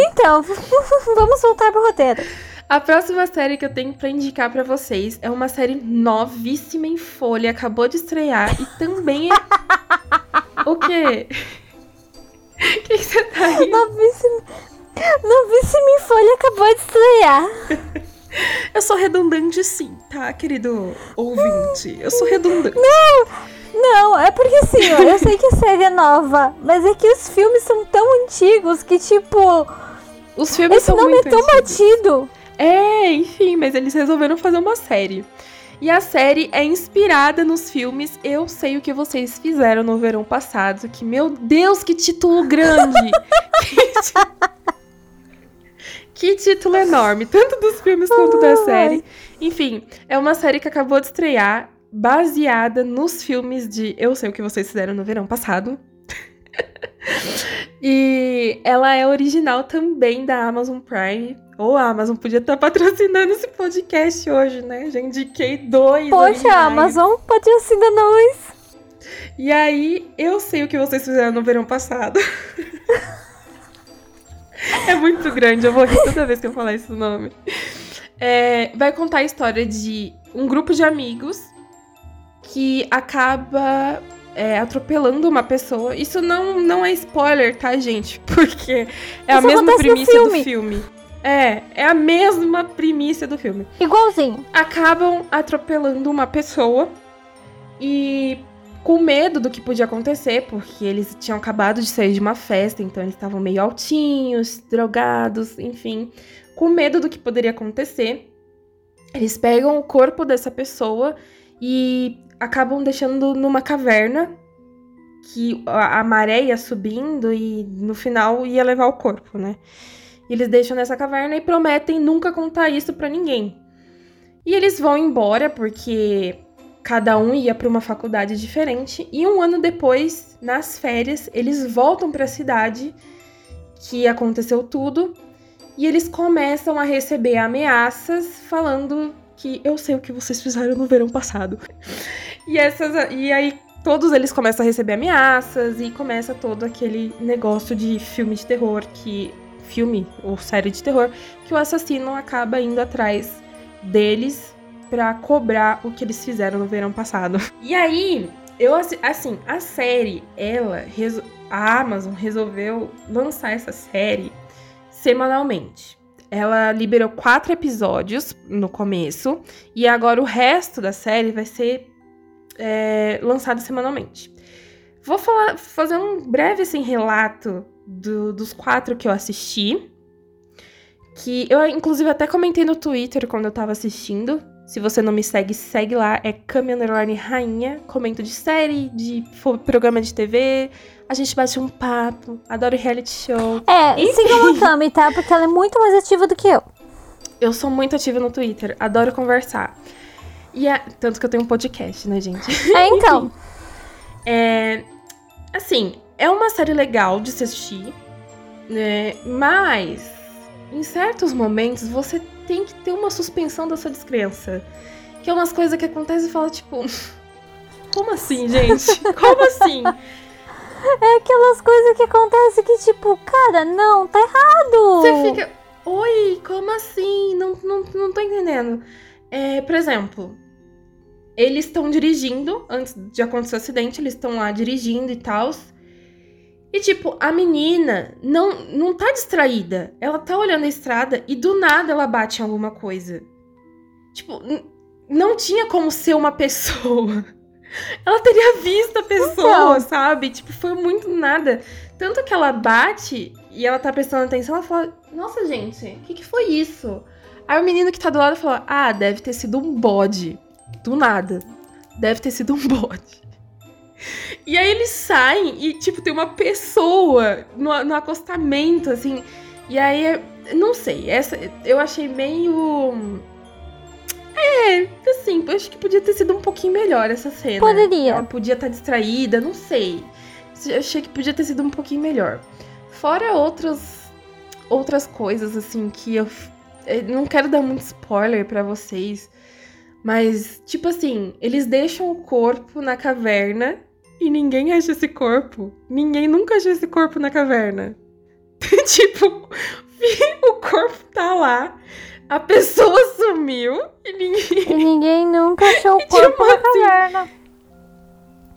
Então, <laughs> vamos voltar pro roteiro. A próxima série que eu tenho para indicar para vocês é uma série novíssima em folha, acabou de estrear e também é. o quê? O que você tá rindo? Novíssima. Novíssima em folha acabou de estrear. Eu sou redundante sim, tá, querido ouvinte? Eu sou redundante. Não! Não, é porque assim, ó, eu sei que a série é nova, mas é que os filmes são tão antigos que, tipo. Os filmes esse são nome muito é tão antigos. batido. É, enfim, mas eles resolveram fazer uma série. E a série é inspirada nos filmes Eu Sei O Que Vocês Fizeram no Verão Passado. Que, meu Deus, que título grande! <laughs> <laughs> <laughs> que, que título enorme, tanto dos filmes quanto da série. Enfim, é uma série que acabou de estrear, baseada nos filmes de Eu Sei O Que Vocês Fizeram no Verão Passado. <laughs> e ela é original também da Amazon Prime. Ou a Amazon podia estar patrocinando esse podcast hoje, né? Já indiquei dois. Poxa, originais. a Amazon patrocina nós. E aí, eu sei o que vocês fizeram no verão passado. <laughs> é muito grande, eu vou rir toda vez que eu falar esse nome. É, vai contar a história de um grupo de amigos que acaba é, atropelando uma pessoa. Isso não, não é spoiler, tá, gente? <laughs> Porque é a Isso mesma acontece no premissa do filme. filme. É, é a mesma premissa do filme Igualzinho. acabam atropelando uma pessoa e com medo do que podia acontecer, porque eles tinham acabado de sair de uma festa, então eles estavam meio altinhos, drogados, enfim, com medo do que poderia acontecer, eles pegam o corpo dessa pessoa e acabam deixando numa caverna que a, maré ia subindo e no final ia levar o corpo, né? Eles deixam nessa caverna e prometem nunca contar isso pra ninguém. E eles vão embora porque cada um ia para uma faculdade diferente e um ano depois, nas férias, eles voltam para a cidade que aconteceu tudo e eles começam a receber ameaças falando que eu sei o que vocês fizeram no verão passado. <laughs> E essas e aí todos eles começam a receber ameaças e começa todo aquele negócio de filme de terror que filme ou série de terror que o assassino acaba indo atrás deles pra cobrar o que eles fizeram no verão passado. E aí, eu assi- assim, a série, ela a Amazon resolveu lançar essa série semanalmente. Ela liberou quatro episódios no começo e agora o resto da série vai ser é, lançado semanalmente. vou falar, fazer um breve assim, relato do, dos quatro que eu assisti. Que eu, inclusive, até comentei no Twitter quando eu tava assistindo. Se você não me segue, segue lá. É Cami Underline Rainha. Comento de série, de programa de TV. A gente bate um papo. Adoro reality show. É, sigam a <laughs> Cami, tá? Porque ela é muito mais ativa do que eu. Eu sou muito ativa no Twitter. Adoro conversar. E é, tanto que eu tenho um podcast, né, gente? É, <laughs> então. é, assim, é uma série legal de se assistir, né? Mas em certos momentos você tem que ter uma suspensão da sua descrença. Que é umas coisas que acontecem e fala, tipo. <laughs> Como assim, gente? Como assim? É aquelas coisas que acontecem que, tipo, cara, não, tá errado. Você fica. Oi, como assim? Não, não, não tô entendendo. É, por exemplo, eles estão dirigindo, antes de acontecer o acidente, eles estão lá dirigindo e tal. E, tipo, a menina não, não tá distraída. Ela tá olhando a estrada e do nada ela bate em alguma coisa. Tipo, não tinha como ser uma pessoa. <laughs> Ela teria visto a pessoa, então. sabe? Tipo, foi muito nada. Tanto que ela bate e ela tá prestando atenção, ela fala: Nossa, gente, o que, que foi isso? Aí o menino que tá do lado fala: Ah, deve ter sido um bode. Do nada. Deve ter sido um bode. E aí eles saem e, tipo, tem uma pessoa no, no acostamento, assim. E aí, não sei, essa eu achei meio. É, assim, eu acho que podia ter sido um pouquinho melhor essa cena. Poderia. Ela podia estar distraída, não sei. Eu achei que podia ter sido um pouquinho melhor. Fora outras outras coisas, assim, que eu, eu não quero dar muito spoiler para vocês. Mas, tipo assim, eles deixam o corpo na caverna e ninguém acha esse corpo. Ninguém nunca achou esse corpo na caverna. <laughs> tipo, o corpo tá lá. A pessoa <laughs> sumiu e ninguém. E ninguém nunca achou o <laughs> corpo tipo na assim, caverna.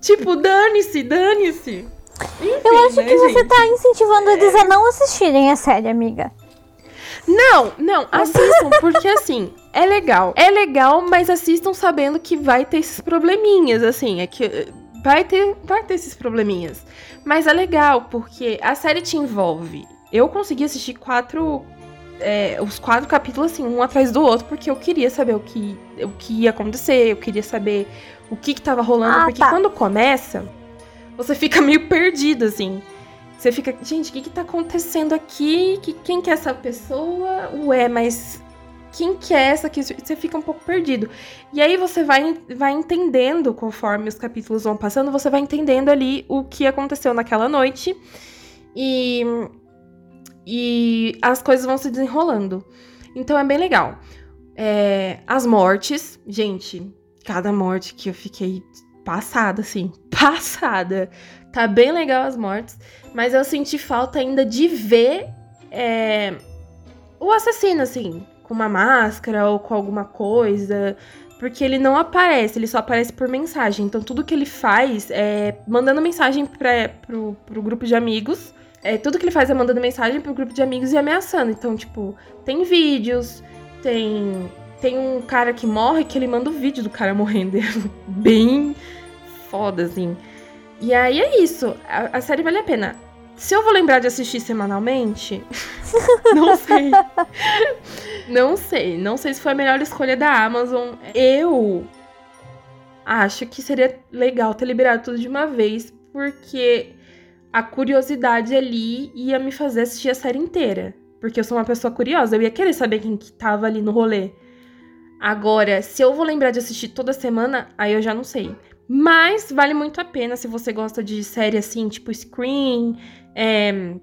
Tipo, dane-se, dane-se. Eu acho né, que gente? você tá incentivando eles a não assistirem a série, amiga. Não, não, assistam, porque assim, é legal. É legal, mas assistam sabendo que vai ter esses probleminhas, assim. É que vai ter, vai ter esses probleminhas. Mas é legal, porque a série te envolve. Eu consegui assistir quatro. É, os quatro capítulos, assim, um atrás do outro, porque eu queria saber o que, o que ia acontecer, eu queria saber o que, que tava rolando, ah, porque tá. quando começa, você fica <laughs> meio perdido, assim. Você fica, gente, o que, que tá acontecendo aqui? Que, quem que é essa pessoa? Ué, mas quem que é essa aqui? Você fica um pouco perdido. E aí você vai, vai entendendo, conforme os capítulos vão passando, você vai entendendo ali o que aconteceu naquela noite. E, e as coisas vão se desenrolando. Então é bem legal. É, as mortes, gente, cada morte que eu fiquei passada, assim, <laughs> passada. Tá bem legal as mortes, mas eu senti falta ainda de ver é, o assassino, assim, com uma máscara ou com alguma coisa. Porque ele não aparece, ele só aparece por mensagem. Então tudo que ele faz é mandando mensagem pra, pro, pro grupo de amigos. É, tudo que ele faz é mandando mensagem pro grupo de amigos e ameaçando. Então, tipo, tem vídeos, tem. Tem um cara que morre que ele manda o vídeo do cara morrendo. <laughs> Bem foda, assim. E aí é isso. A, a série vale a pena. Se eu vou lembrar de assistir semanalmente, <laughs> não sei. não sei. Não sei se foi a melhor escolha da Amazon. Eu acho que seria legal ter liberado tudo de uma vez, porque a curiosidade ali ia me fazer assistir a série inteira. Porque eu sou uma pessoa curiosa, eu ia querer saber quem que tava ali no rolê. Agora, se eu vou lembrar de assistir toda semana, aí eu já não sei. Mas vale muito a pena se você gosta de série assim, tipo Scream, é,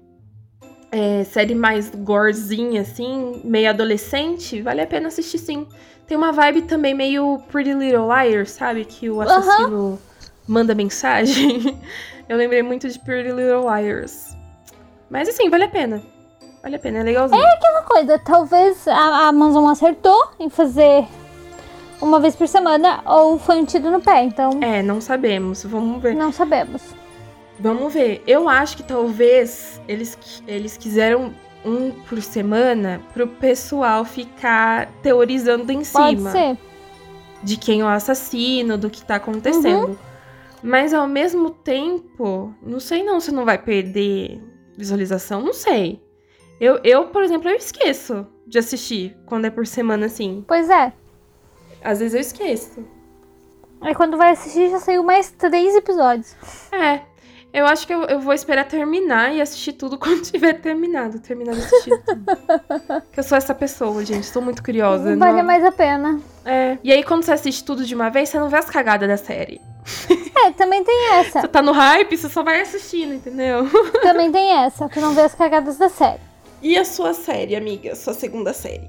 é, série mais gorezinha, assim, meio adolescente, vale a pena assistir sim. Tem uma vibe também meio Pretty Little Liars, sabe? Que o assassino uhum. manda mensagem. <laughs> Eu lembrei muito de Pretty Little Liars. Mas assim, vale a pena. Vale a pena, é legalzinho. É aquela coisa, talvez a Amazon acertou em fazer uma vez por semana ou foi um tiro no pé, então. É, não sabemos. Vamos ver. Não sabemos. Vamos ver. Eu acho que talvez eles, eles quiseram um por semana pro pessoal ficar teorizando em Pode cima. Ser. De quem é o assassino, do que tá acontecendo. Uhum. Mas ao mesmo tempo, não sei não se não vai perder visualização, não sei. Eu, eu, por exemplo, eu esqueço de assistir quando é por semana assim. Pois é. Às vezes eu esqueço. Aí quando vai assistir já saiu mais três episódios. É. Eu acho que eu, eu vou esperar terminar e assistir tudo <laughs> quando tiver terminado. Terminar de assistir tudo. <laughs> que eu sou essa pessoa, gente. Estou muito curiosa. Vale não- mais a pena. É. E aí, quando você assiste tudo de uma vez, você não vê as cagadas da série. É, também tem essa. <laughs> Você tá no hype, você só vai assistindo, entendeu? também tem essa. Tu não vê as cagadas da série. E a sua série, amiga? Sua segunda série?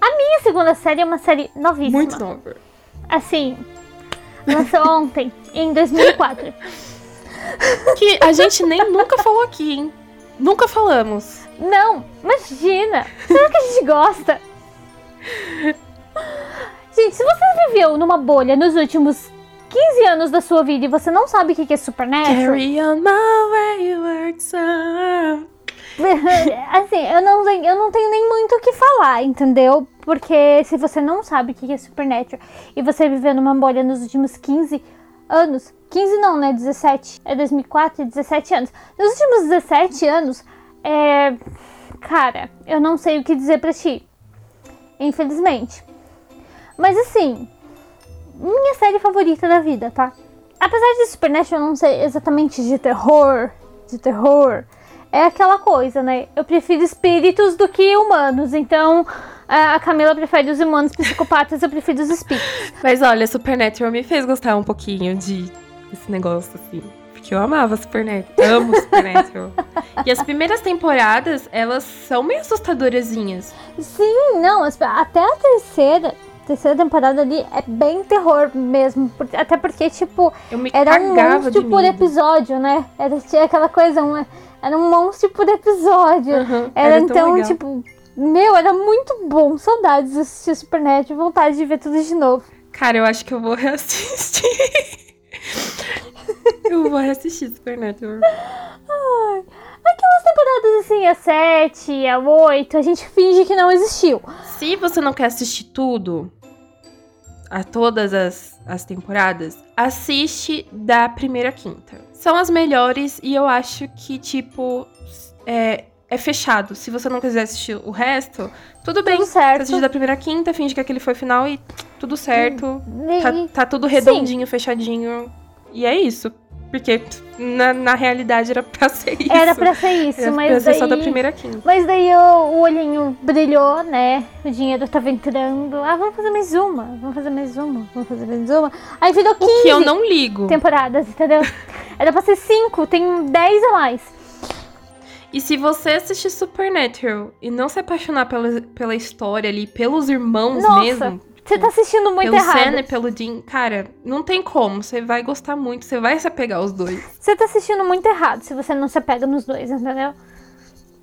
Minha segunda série é uma série novíssima. Muito nova. Assim, lançou ontem, em 2004. Que a gente nem nunca falou aqui, hein? Nunca falamos. Não, imagina! Será que a gente gosta? Gente, se você viveu numa bolha nos últimos 15 anos da sua vida e você não sabe o que é Supernatural, Carry on my wayward son. <laughs> assim, eu não, tenho- eu não tenho nem muito o que falar, entendeu? Porque se você não sabe o que que é Supernatural e você viveu numa bolha nos últimos 15 anos, 15 não, né? 17, é 2004, 17 anos. Nos últimos 17 anos, é. Cara, eu não sei o que dizer pra ti. Infelizmente. Mas assim, minha série favorita da vida, tá? Apesar de Supernatural não ser exatamente de terror, de terror, é aquela coisa, né? Eu prefiro espíritos do que humanos, então a Camila prefere os humanos psicopatas, eu prefiro os espíritos. Mas olha, Supernatural me fez gostar um pouquinho de desse negócio, assim. Porque eu amava Supernatural. Amo Supernatural. <laughs> e as primeiras temporadas, elas são meio assustadorazinhas. Sim, não, até a terceira, terceira temporada ali é bem terror mesmo, até porque, tipo, Eu me era um monstro por episódio, né? Era, tinha aquela coisa, um- era um monstro por episódio. Aham, Era, era tão então, legal. tipo, meu, era muito bom. Saudades de assistir Supernatural, vontade de ver tudo de novo. Cara, eu acho que eu vou reassistir. <laughs> eu vou reassistir Supernatural. Ai, aquelas temporadas assim, a 7, a 8, a gente finge que não existiu. Se você não quer assistir tudo, a todas as, as temporadas, assiste da primeira à quinta. São as melhores e eu acho que, tipo, é, é fechado. Se você não quiser assistir o resto, tudo bem. Tudo Você certo. assiste da primeira quinta, finge que aquele foi final e tudo certo. E- Tá, tá tudo redondinho, fechadinho. E é isso. Porque na, na realidade era pra ser isso. Era pra ser isso, Era mas pra ser daí... só da primeira quinta. Mas daí o, o olhinho brilhou, né? O dinheiro tava entrando. Ah, vamos fazer mais uma, vamos fazer mais uma, vamos fazer mais uma. Aí virou 15 O que eu não ligo. temporadas, entendeu? Era pra ser 5, tem 10 a mais. E se você assistir Supernatural e não se apaixonar pela, pela história ali, pelos irmãos Nossa, mesmo, Você tá assistindo muito pelo errado. Sam e pelo Dean, cara, não tem como. Você vai gostar muito, você vai se apegar aos dois. Você tá assistindo muito errado se você não se apega nos dois, entendeu?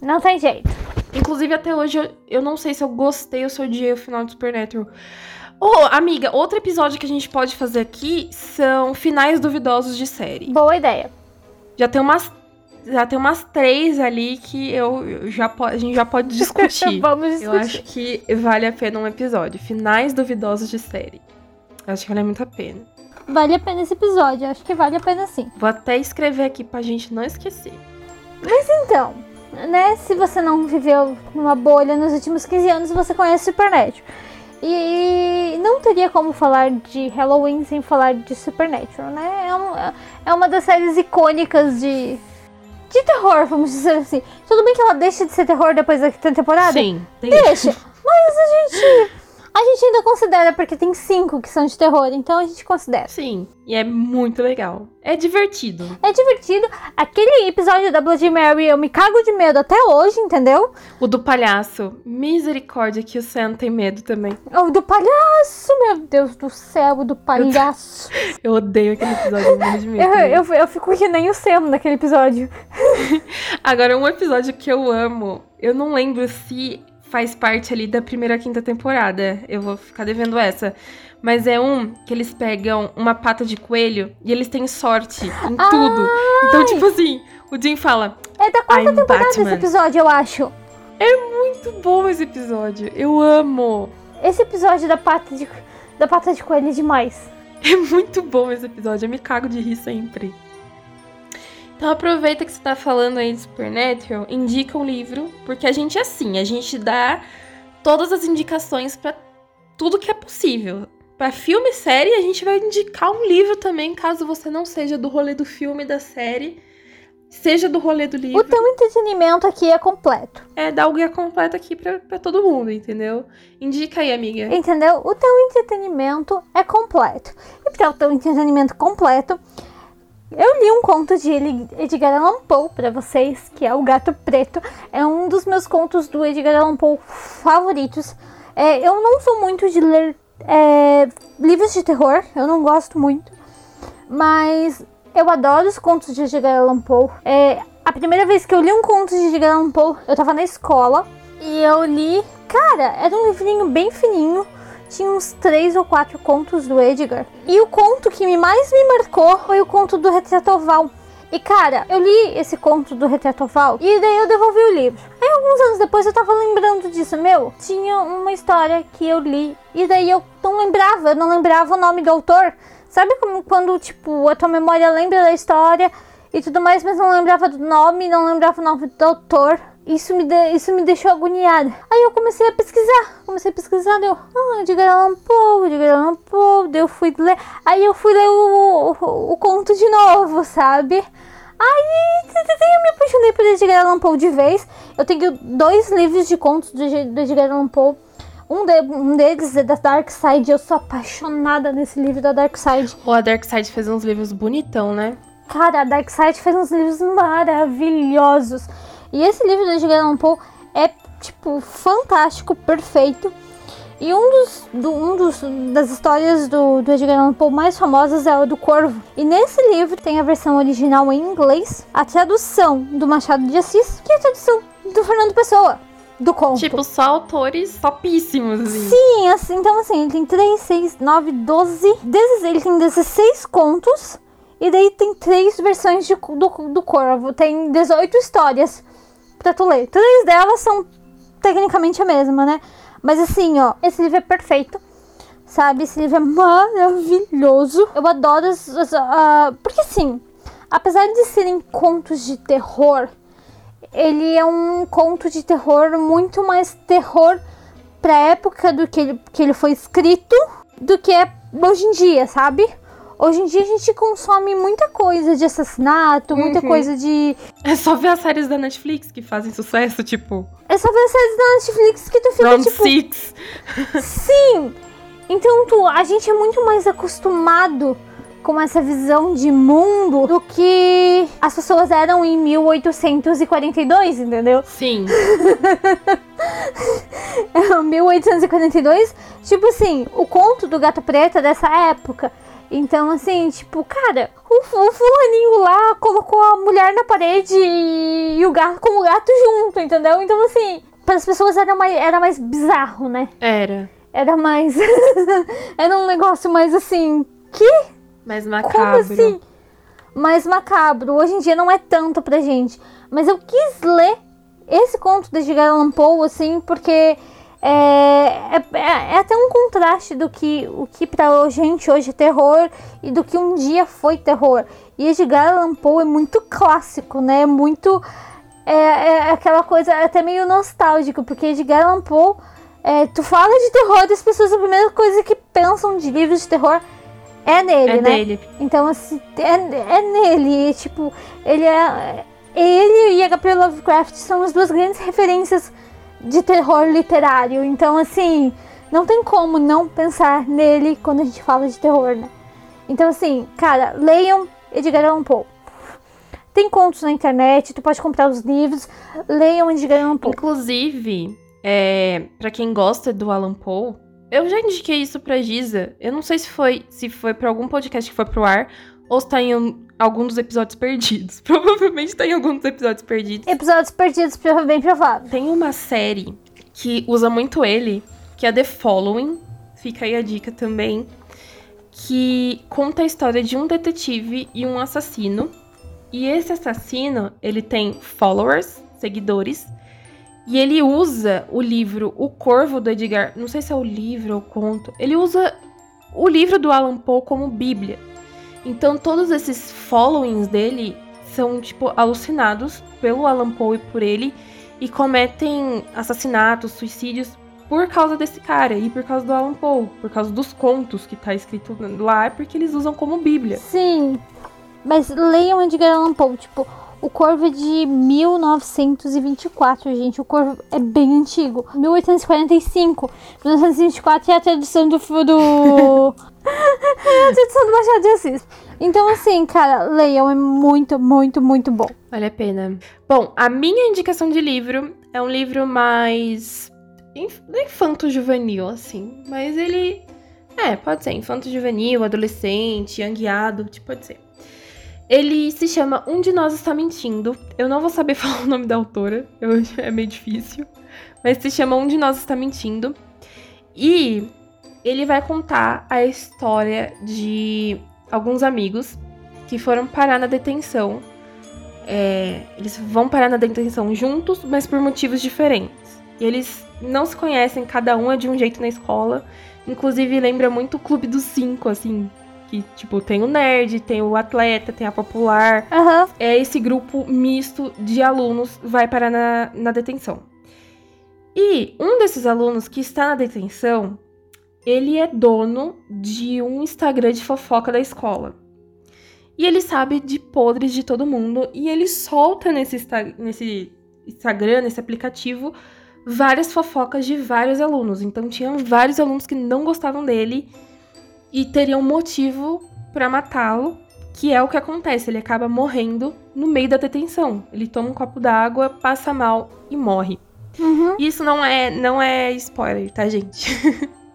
Não tem jeito. Inclusive, até hoje, eu, eu não sei se eu gostei ou se eu odiei o final de Supernatural. Ô, amiga, outro episódio que a gente pode fazer aqui são finais duvidosos de série. Boa ideia. Já tem umas, já tem umas três ali que eu, eu já a gente já pode <laughs> discutir. Vamos Eu discutir. acho que vale a pena um episódio. Finais duvidosos de série. Eu acho que vale muito a pena. Vale a pena esse episódio, acho que vale a pena sim. Vou até escrever aqui pra gente não esquecer. Então, né, se você não viveu numa bolha nos últimos 15 anos, você conhece Supernatural. E não teria como falar de Halloween sem falar de Supernatural, né? É, um- é uma das séries icônicas de, de terror, vamos dizer assim. Tudo bem que ela deixa de ser terror depois da quinta temporada? Sim, tem Deixa. Mas a gente. A gente ainda considera, porque tem cinco que são de terror, então a gente considera. Sim, e é muito legal. É divertido. É divertido. Aquele episódio da Bloody Mary, eu me cago de medo até hoje, entendeu? O do palhaço. Misericórdia que o Sam tem medo também. O do palhaço, meu Deus do céu, o do palhaço. <laughs> Eu odeio aquele episódio, eu morro de medo. Eu, eu, eu fico que nem o Sam naquele episódio. <laughs> Agora, um episódio que eu amo, eu não lembro se faz parte ali da primeira quinta temporada. Eu vou ficar devendo essa. Mas é um que eles pegam uma pata de coelho e eles têm sorte em tudo. Então, tipo assim, o Jim fala: É da quarta I'm temporada esse Batman. episódio, eu acho. Muito bom esse episódio. Eu amo. Esse episódio da pata de, da pata de coelho é demais. É muito bom esse episódio, eu me cago de rir sempre. Então aproveita que você tá falando aí de Supernatural, indica um livro, porque a gente é assim, a gente dá todas as indicações para tudo que é possível. Para filme e série, a gente vai indicar um livro também, caso você não seja do rolê do filme e da série, seja do rolê do livro. O teu entretenimento aqui é completo. É, dá o guia completo aqui pra, pra todo mundo, entendeu? Indica aí, amiga. Entendeu? O teu entretenimento é completo. E para o teu entretenimento completo, eu li um conto de Edgar Allan Poe para vocês, que é O Gato Preto. É um dos meus contos do Edgar Allan Poe favoritos. É, eu não sou muito de ler é, livros de terror, eu não gosto muito. Mas eu adoro os contos de Edgar Allan Poe. É, a primeira vez que eu li um conto de Edgar Allan Poe, eu tava na escola e eu li. Cara, era um livrinho bem fininho. Tinha uns três ou quatro contos do Edgar. E o conto que mais me marcou foi o conto do Retrato Oval. E cara, eu li esse conto do Retrato Oval e daí eu devolvi o livro. Aí alguns anos depois eu tava lembrando disso, meu, tinha uma história que eu li e daí eu não lembrava, eu não lembrava o nome do autor. Sabe como quando, tipo, a tua memória lembra da história e tudo mais, mas não lembrava do nome, não lembrava o nome do autor? Isso me, de, isso me deixou agoniada. Aí eu comecei a pesquisar. Comecei a pesquisar, deu. Ah, Edgar Allan Poe, Edgar Allan Poe. Daí eu fui ler. Aí eu fui ler o, o, o conto de novo, sabe? Aí eu me apaixonei por Edgar Allan Poe de vez. Eu tenho dois livros de contos do, Edgar Allan Poe. Um, de, um deles é da Dark Side. Eu sou apaixonada nesse livro da Dark Side. Pô, a Dark Side fez uns livros bonitão, né? Cara, a Dark Side fez uns livros maravilhosos. E esse livro do Edgar Allan Poe é, tipo, fantástico, perfeito. E um dos, do, um dos das histórias do, do Edgar Allan Poe mais famosas é o do Corvo. E nesse livro tem a versão original em inglês, a tradução do Machado de Assis, que é a tradução do Fernando Pessoa do conto. Tipo, só autores topíssimos, assim. Sim, assim, então assim, ele tem 3, 6, 9, 12. Ele tem 16 contos. E daí tem três versões de, do, do Corvo. Tem 18 histórias pra tu ler. Três delas são tecnicamente a mesma, né? Mas assim, ó, esse livro é perfeito. Sabe? Esse livro é maravilhoso. Eu adoro as. as uh, porque assim, apesar de serem contos de terror ele é um conto de terror muito mais terror pra época do que ele, que ele foi escrito do que é hoje em dia, sabe? Hoje em dia a gente consome muita coisa de assassinato, muita uhum. coisa de. É só ver as séries da Netflix que fazem sucesso, tipo. É só ver as séries da Netflix que tu fica Round tipo. Six. Sim! Então tu, a gente é muito mais acostumado com essa visão de mundo do que as pessoas eram em 1842, entendeu? Sim. <laughs> 1842, tipo assim, o conto do gato preto é dessa época. Então, assim, tipo, cara, o, o fulaninho lá colocou a mulher na parede e, e o gato com o gato junto, entendeu? Então, assim, para as pessoas era mais, era mais bizarro, né? Era. Era mais. <laughs> era um negócio mais assim. Que? Mais macabro. Como assim? Mais macabro. Hoje em dia não é tanto pra gente. Mas eu quis ler esse conto de Edgar Allan Poe, assim, porque é, é, é, até um contraste do que o que pra gente hoje é terror e do que um dia foi terror. E Edgar Allan Poe é muito clássico, né? Muito. É, é aquela coisa até meio nostálgico, porque Edgar Allan Poe. É, tu fala de terror e as pessoas, a primeira coisa que pensam de livros de terror é nele, é né? Dele. Então, assim, é, é nele. tipo, ele é. Ele e H.P. Lovecraft são as duas grandes referências de terror literário. Então, assim, não tem como não pensar nele quando a gente fala de terror, né? Então, assim, cara, leiam Edgar Allan Poe. Tem contos na internet, tu pode comprar os livros, leiam Edgar Allan Poe. Inclusive, é, para quem gosta do Allan Poe, eu já indiquei isso pra Giza. Eu não sei se foi se foi para algum podcast que foi pro ar ou se tá em um, algum dos episódios perdidos. <laughs> Provavelmente tá em algum dos episódios perdidos. Episódios perdidos, bem provável. Tem uma série que usa muito ele, que é The Following. Fica aí a dica também. Que conta a história de um detetive e um assassino. E esse assassino, ele tem followers, seguidores, e ele usa o livro O Corvo do Edgar. Não sei se é o livro ou o conto. Ele usa o livro do Alan Poe como Bíblia. Então todos esses followings dele são tipo alucinados pelo Alan Poe e por ele e cometem assassinatos, suicídios por causa desse cara e por causa do Alan Poe, por causa dos contos que tá escrito lá, porque eles usam como Bíblia. Sim. Mas leiam Edgar Allan Poe, tipo, o Corvo é de 1924, gente. O Corvo é bem antigo. 1845. 1924 é a tradução do. do... <laughs> é a tradução do Machado de Assis. Então, assim, cara, leiam, é muito, muito, muito bom. Vale a pena. Bom, a minha indicação de livro é um livro mais infanto-juvenil, assim. Mas ele. É, pode ser infanto-juvenil, adolescente, anguiado, tipo, pode ser. Ele se chama Um de Nós Está Mentindo. Eu não vou saber <laughs> falar o nome da autora, eu, é meio difícil. Mas se chama Um de Nós Está Mentindo. E ele vai contar a história de alguns amigos que foram parar na detenção. É, eles vão parar na detenção juntos, mas por motivos diferentes. E eles não se conhecem, cada um é de um jeito na escola. Inclusive lembra muito o Clube dos Cinco, assim. Que, tipo, tem o nerd, tem o atleta, tem a popular. Uhum. É esse grupo misto de alunos vai parar na, na detenção. E um desses alunos que está na detenção, ele é dono de um Instagram de fofoca da escola. E ele sabe de podres de todo mundo. E ele solta nesse, nesse Instagram, nesse aplicativo, várias fofocas de vários alunos. Então tinham vários alunos que não gostavam dele e teriam motivo para matá-lo, que é o que acontece. Ele acaba morrendo no meio da detenção. Ele toma um copo d'água, passa mal e morre. Uhum. Isso não é, não é spoiler, tá, gente?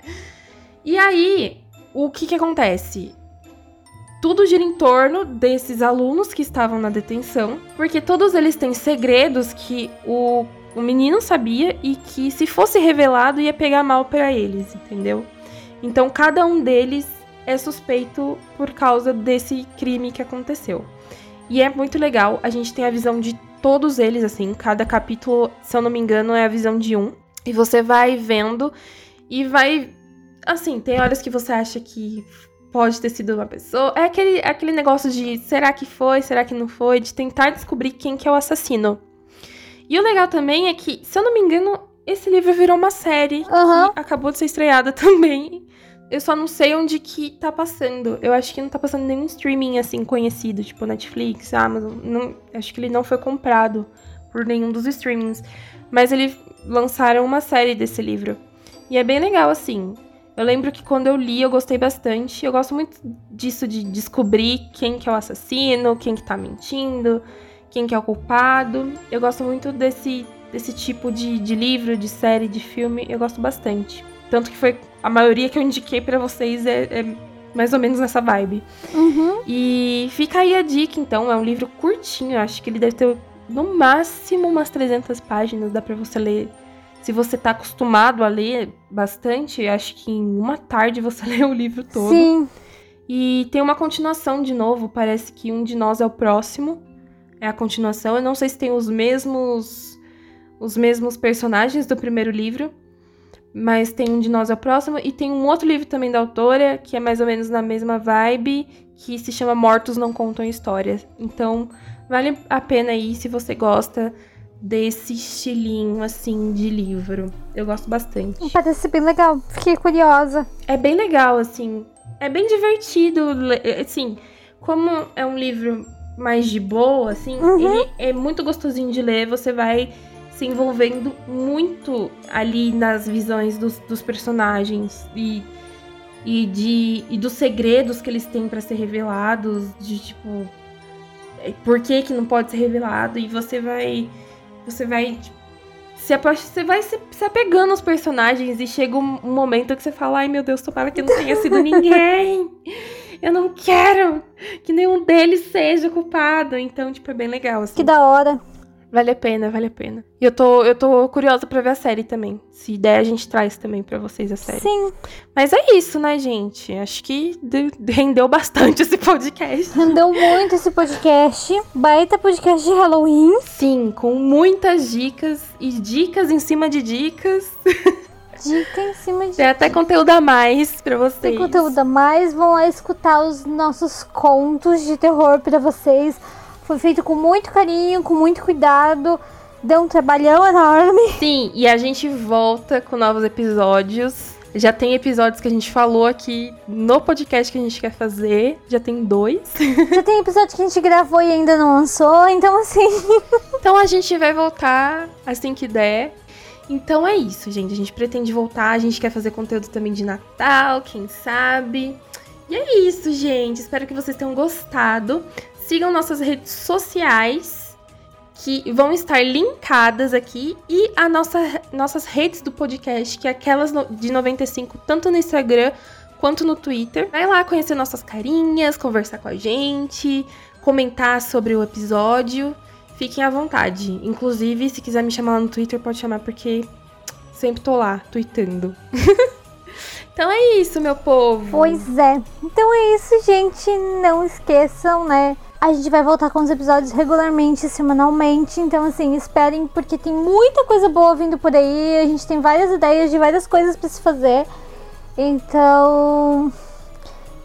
<laughs> e aí, o que que acontece? Tudo gira em torno desses alunos que estavam na detenção, porque todos eles têm segredos que o o menino sabia e que se fosse revelado ia pegar mal para eles, entendeu? Então cada um deles é suspeito por causa desse crime que aconteceu. E é muito legal, a gente tem a visão de todos eles, assim, cada capítulo, se eu não me engano, é a visão de um. E você vai vendo e vai. Assim, tem horas que você acha que pode ter sido uma pessoa. É aquele, aquele negócio de será que foi, será que não foi, de tentar descobrir quem que é o assassino. E o legal também é que, se eu não me engano, esse livro virou uma série uhum. que acabou de ser estreada <laughs> também. Eu só não sei onde que tá passando. Eu acho que não tá passando nenhum streaming assim conhecido, tipo Netflix, Amazon. Não, acho que ele não foi comprado por nenhum dos streamings. Mas eles lançaram uma série desse livro. E é bem legal, assim. Eu lembro que quando eu li, eu gostei bastante. Eu gosto muito disso de descobrir quem que é o assassino, quem que tá mentindo quem que é o culpado. Eu gosto muito desse, desse tipo de, de livro, de série, de filme. Eu gosto bastante. Tanto que foi a maioria que eu indiquei para vocês é, é, mais ou menos nessa vibe. Uhum. E fica aí a dica, então. É um livro curtinho. Acho que ele deve ter no máximo umas 300 páginas. Dá pra você ler. Se você tá acostumado a ler bastante, acho que em uma tarde você <laughs> lê o livro todo. Sim. E tem uma continuação de novo. Parece que um de nós é o próximo é a continuação. Eu não sei se tem os mesmos os mesmos personagens do primeiro livro, mas tem um de nós é o próximo e tem um outro livro também da autora que é mais ou menos na mesma vibe, que se chama Mortos não contam histórias. Então, vale a pena aí se você gosta desse estilinho assim de livro. Eu gosto bastante. Parece bem legal. Fiquei curiosa. É bem legal assim. É bem divertido, assim, como é um livro mais de boa, assim, uhum. ele é muito gostosinho de ler, você vai se envolvendo muito ali nas visões dos, dos personagens e, e, de, e dos segredos que eles têm para ser revelados, de tipo, é, por que que não pode ser revelado, e você vai, você vai, tipo, se você vai se, se apegando aos personagens e chega um, um momento que você fala, ai meu Deus, tomara que não tenha sido ninguém. eu não quero que nenhum deles seja culpado. Então, tipo, é bem legal, assim. Que da hora. Vale a pena, vale a pena. E eu tô, eu tô curiosa pra ver a série também. Se der, a gente traz também pra vocês a série. Sim. Mas é isso, né, gente? Acho que rendeu bastante <laughs> esse podcast. Rendeu muito esse podcast. Baita podcast de Halloween. Sim, com muitas dicas e dicas em cima de dicas. <laughs> dica em cima de Tem até conteúdo a mais pra vocês. Tem conteúdo a mais. Vão lá escutar os nossos contos de terror pra vocês. Foi feito com muito carinho, com muito cuidado. Deu um trabalhão enorme. Sim, e a gente volta com novos episódios. Já tem episódios que a gente falou aqui no podcast que a gente quer fazer. Já tem dois. <laughs> Já tem episódio que a gente gravou e ainda não lançou. Então, assim. <laughs> Então a gente vai voltar assim que der. Então é isso, gente. A gente pretende voltar. A gente quer fazer conteúdo também de Natal, quem sabe. E é isso, gente. Espero que vocês tenham gostado. Sigam nossas redes sociais que vão estar linkadas aqui e a nossa, nossas redes do podcast, que é aquelas de 95, tanto no Instagram quanto no Twitter. Vai lá conhecer nossas carinhas, conversar com a gente, comentar sobre o episódio. Fiquem à vontade. Inclusive, se quiser me chamar lá no Twitter, pode chamar, porque sempre tô lá, tweetando. <laughs> então é isso, meu povo. Pois é. Então é isso, gente. Não esqueçam, né? A gente vai voltar com os episódios regularmente, semanalmente. Então, assim, esperem, porque tem muita coisa boa vindo por aí. A gente tem várias ideias de várias coisas para se fazer. Então.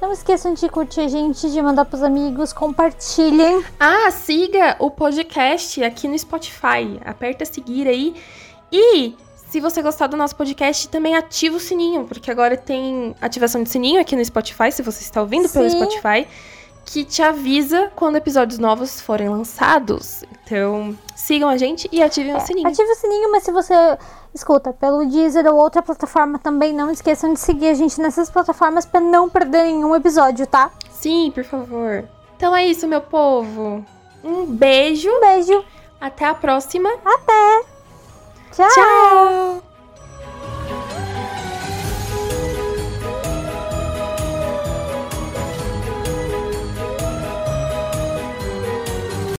Não esqueçam de curtir a gente, de mandar pros amigos, compartilhem. Ah, siga o podcast aqui no Spotify. Aperta seguir aí. E se você gostar do nosso podcast, também ativa o sininho, porque agora tem ativação de sininho aqui no Spotify, se você está ouvindo Sim. pelo Spotify que te avisa quando episódios novos forem lançados. Então, sigam a gente e ativem é, o sininho. Ative o sininho, mas se você escuta pelo Deezer ou outra plataforma também, não esqueçam de seguir a gente nessas plataformas para não perder nenhum episódio, tá? Sim, por favor. Então é isso, meu povo. Um beijo. Um beijo. Até a próxima. Até. Tchau. Tchau.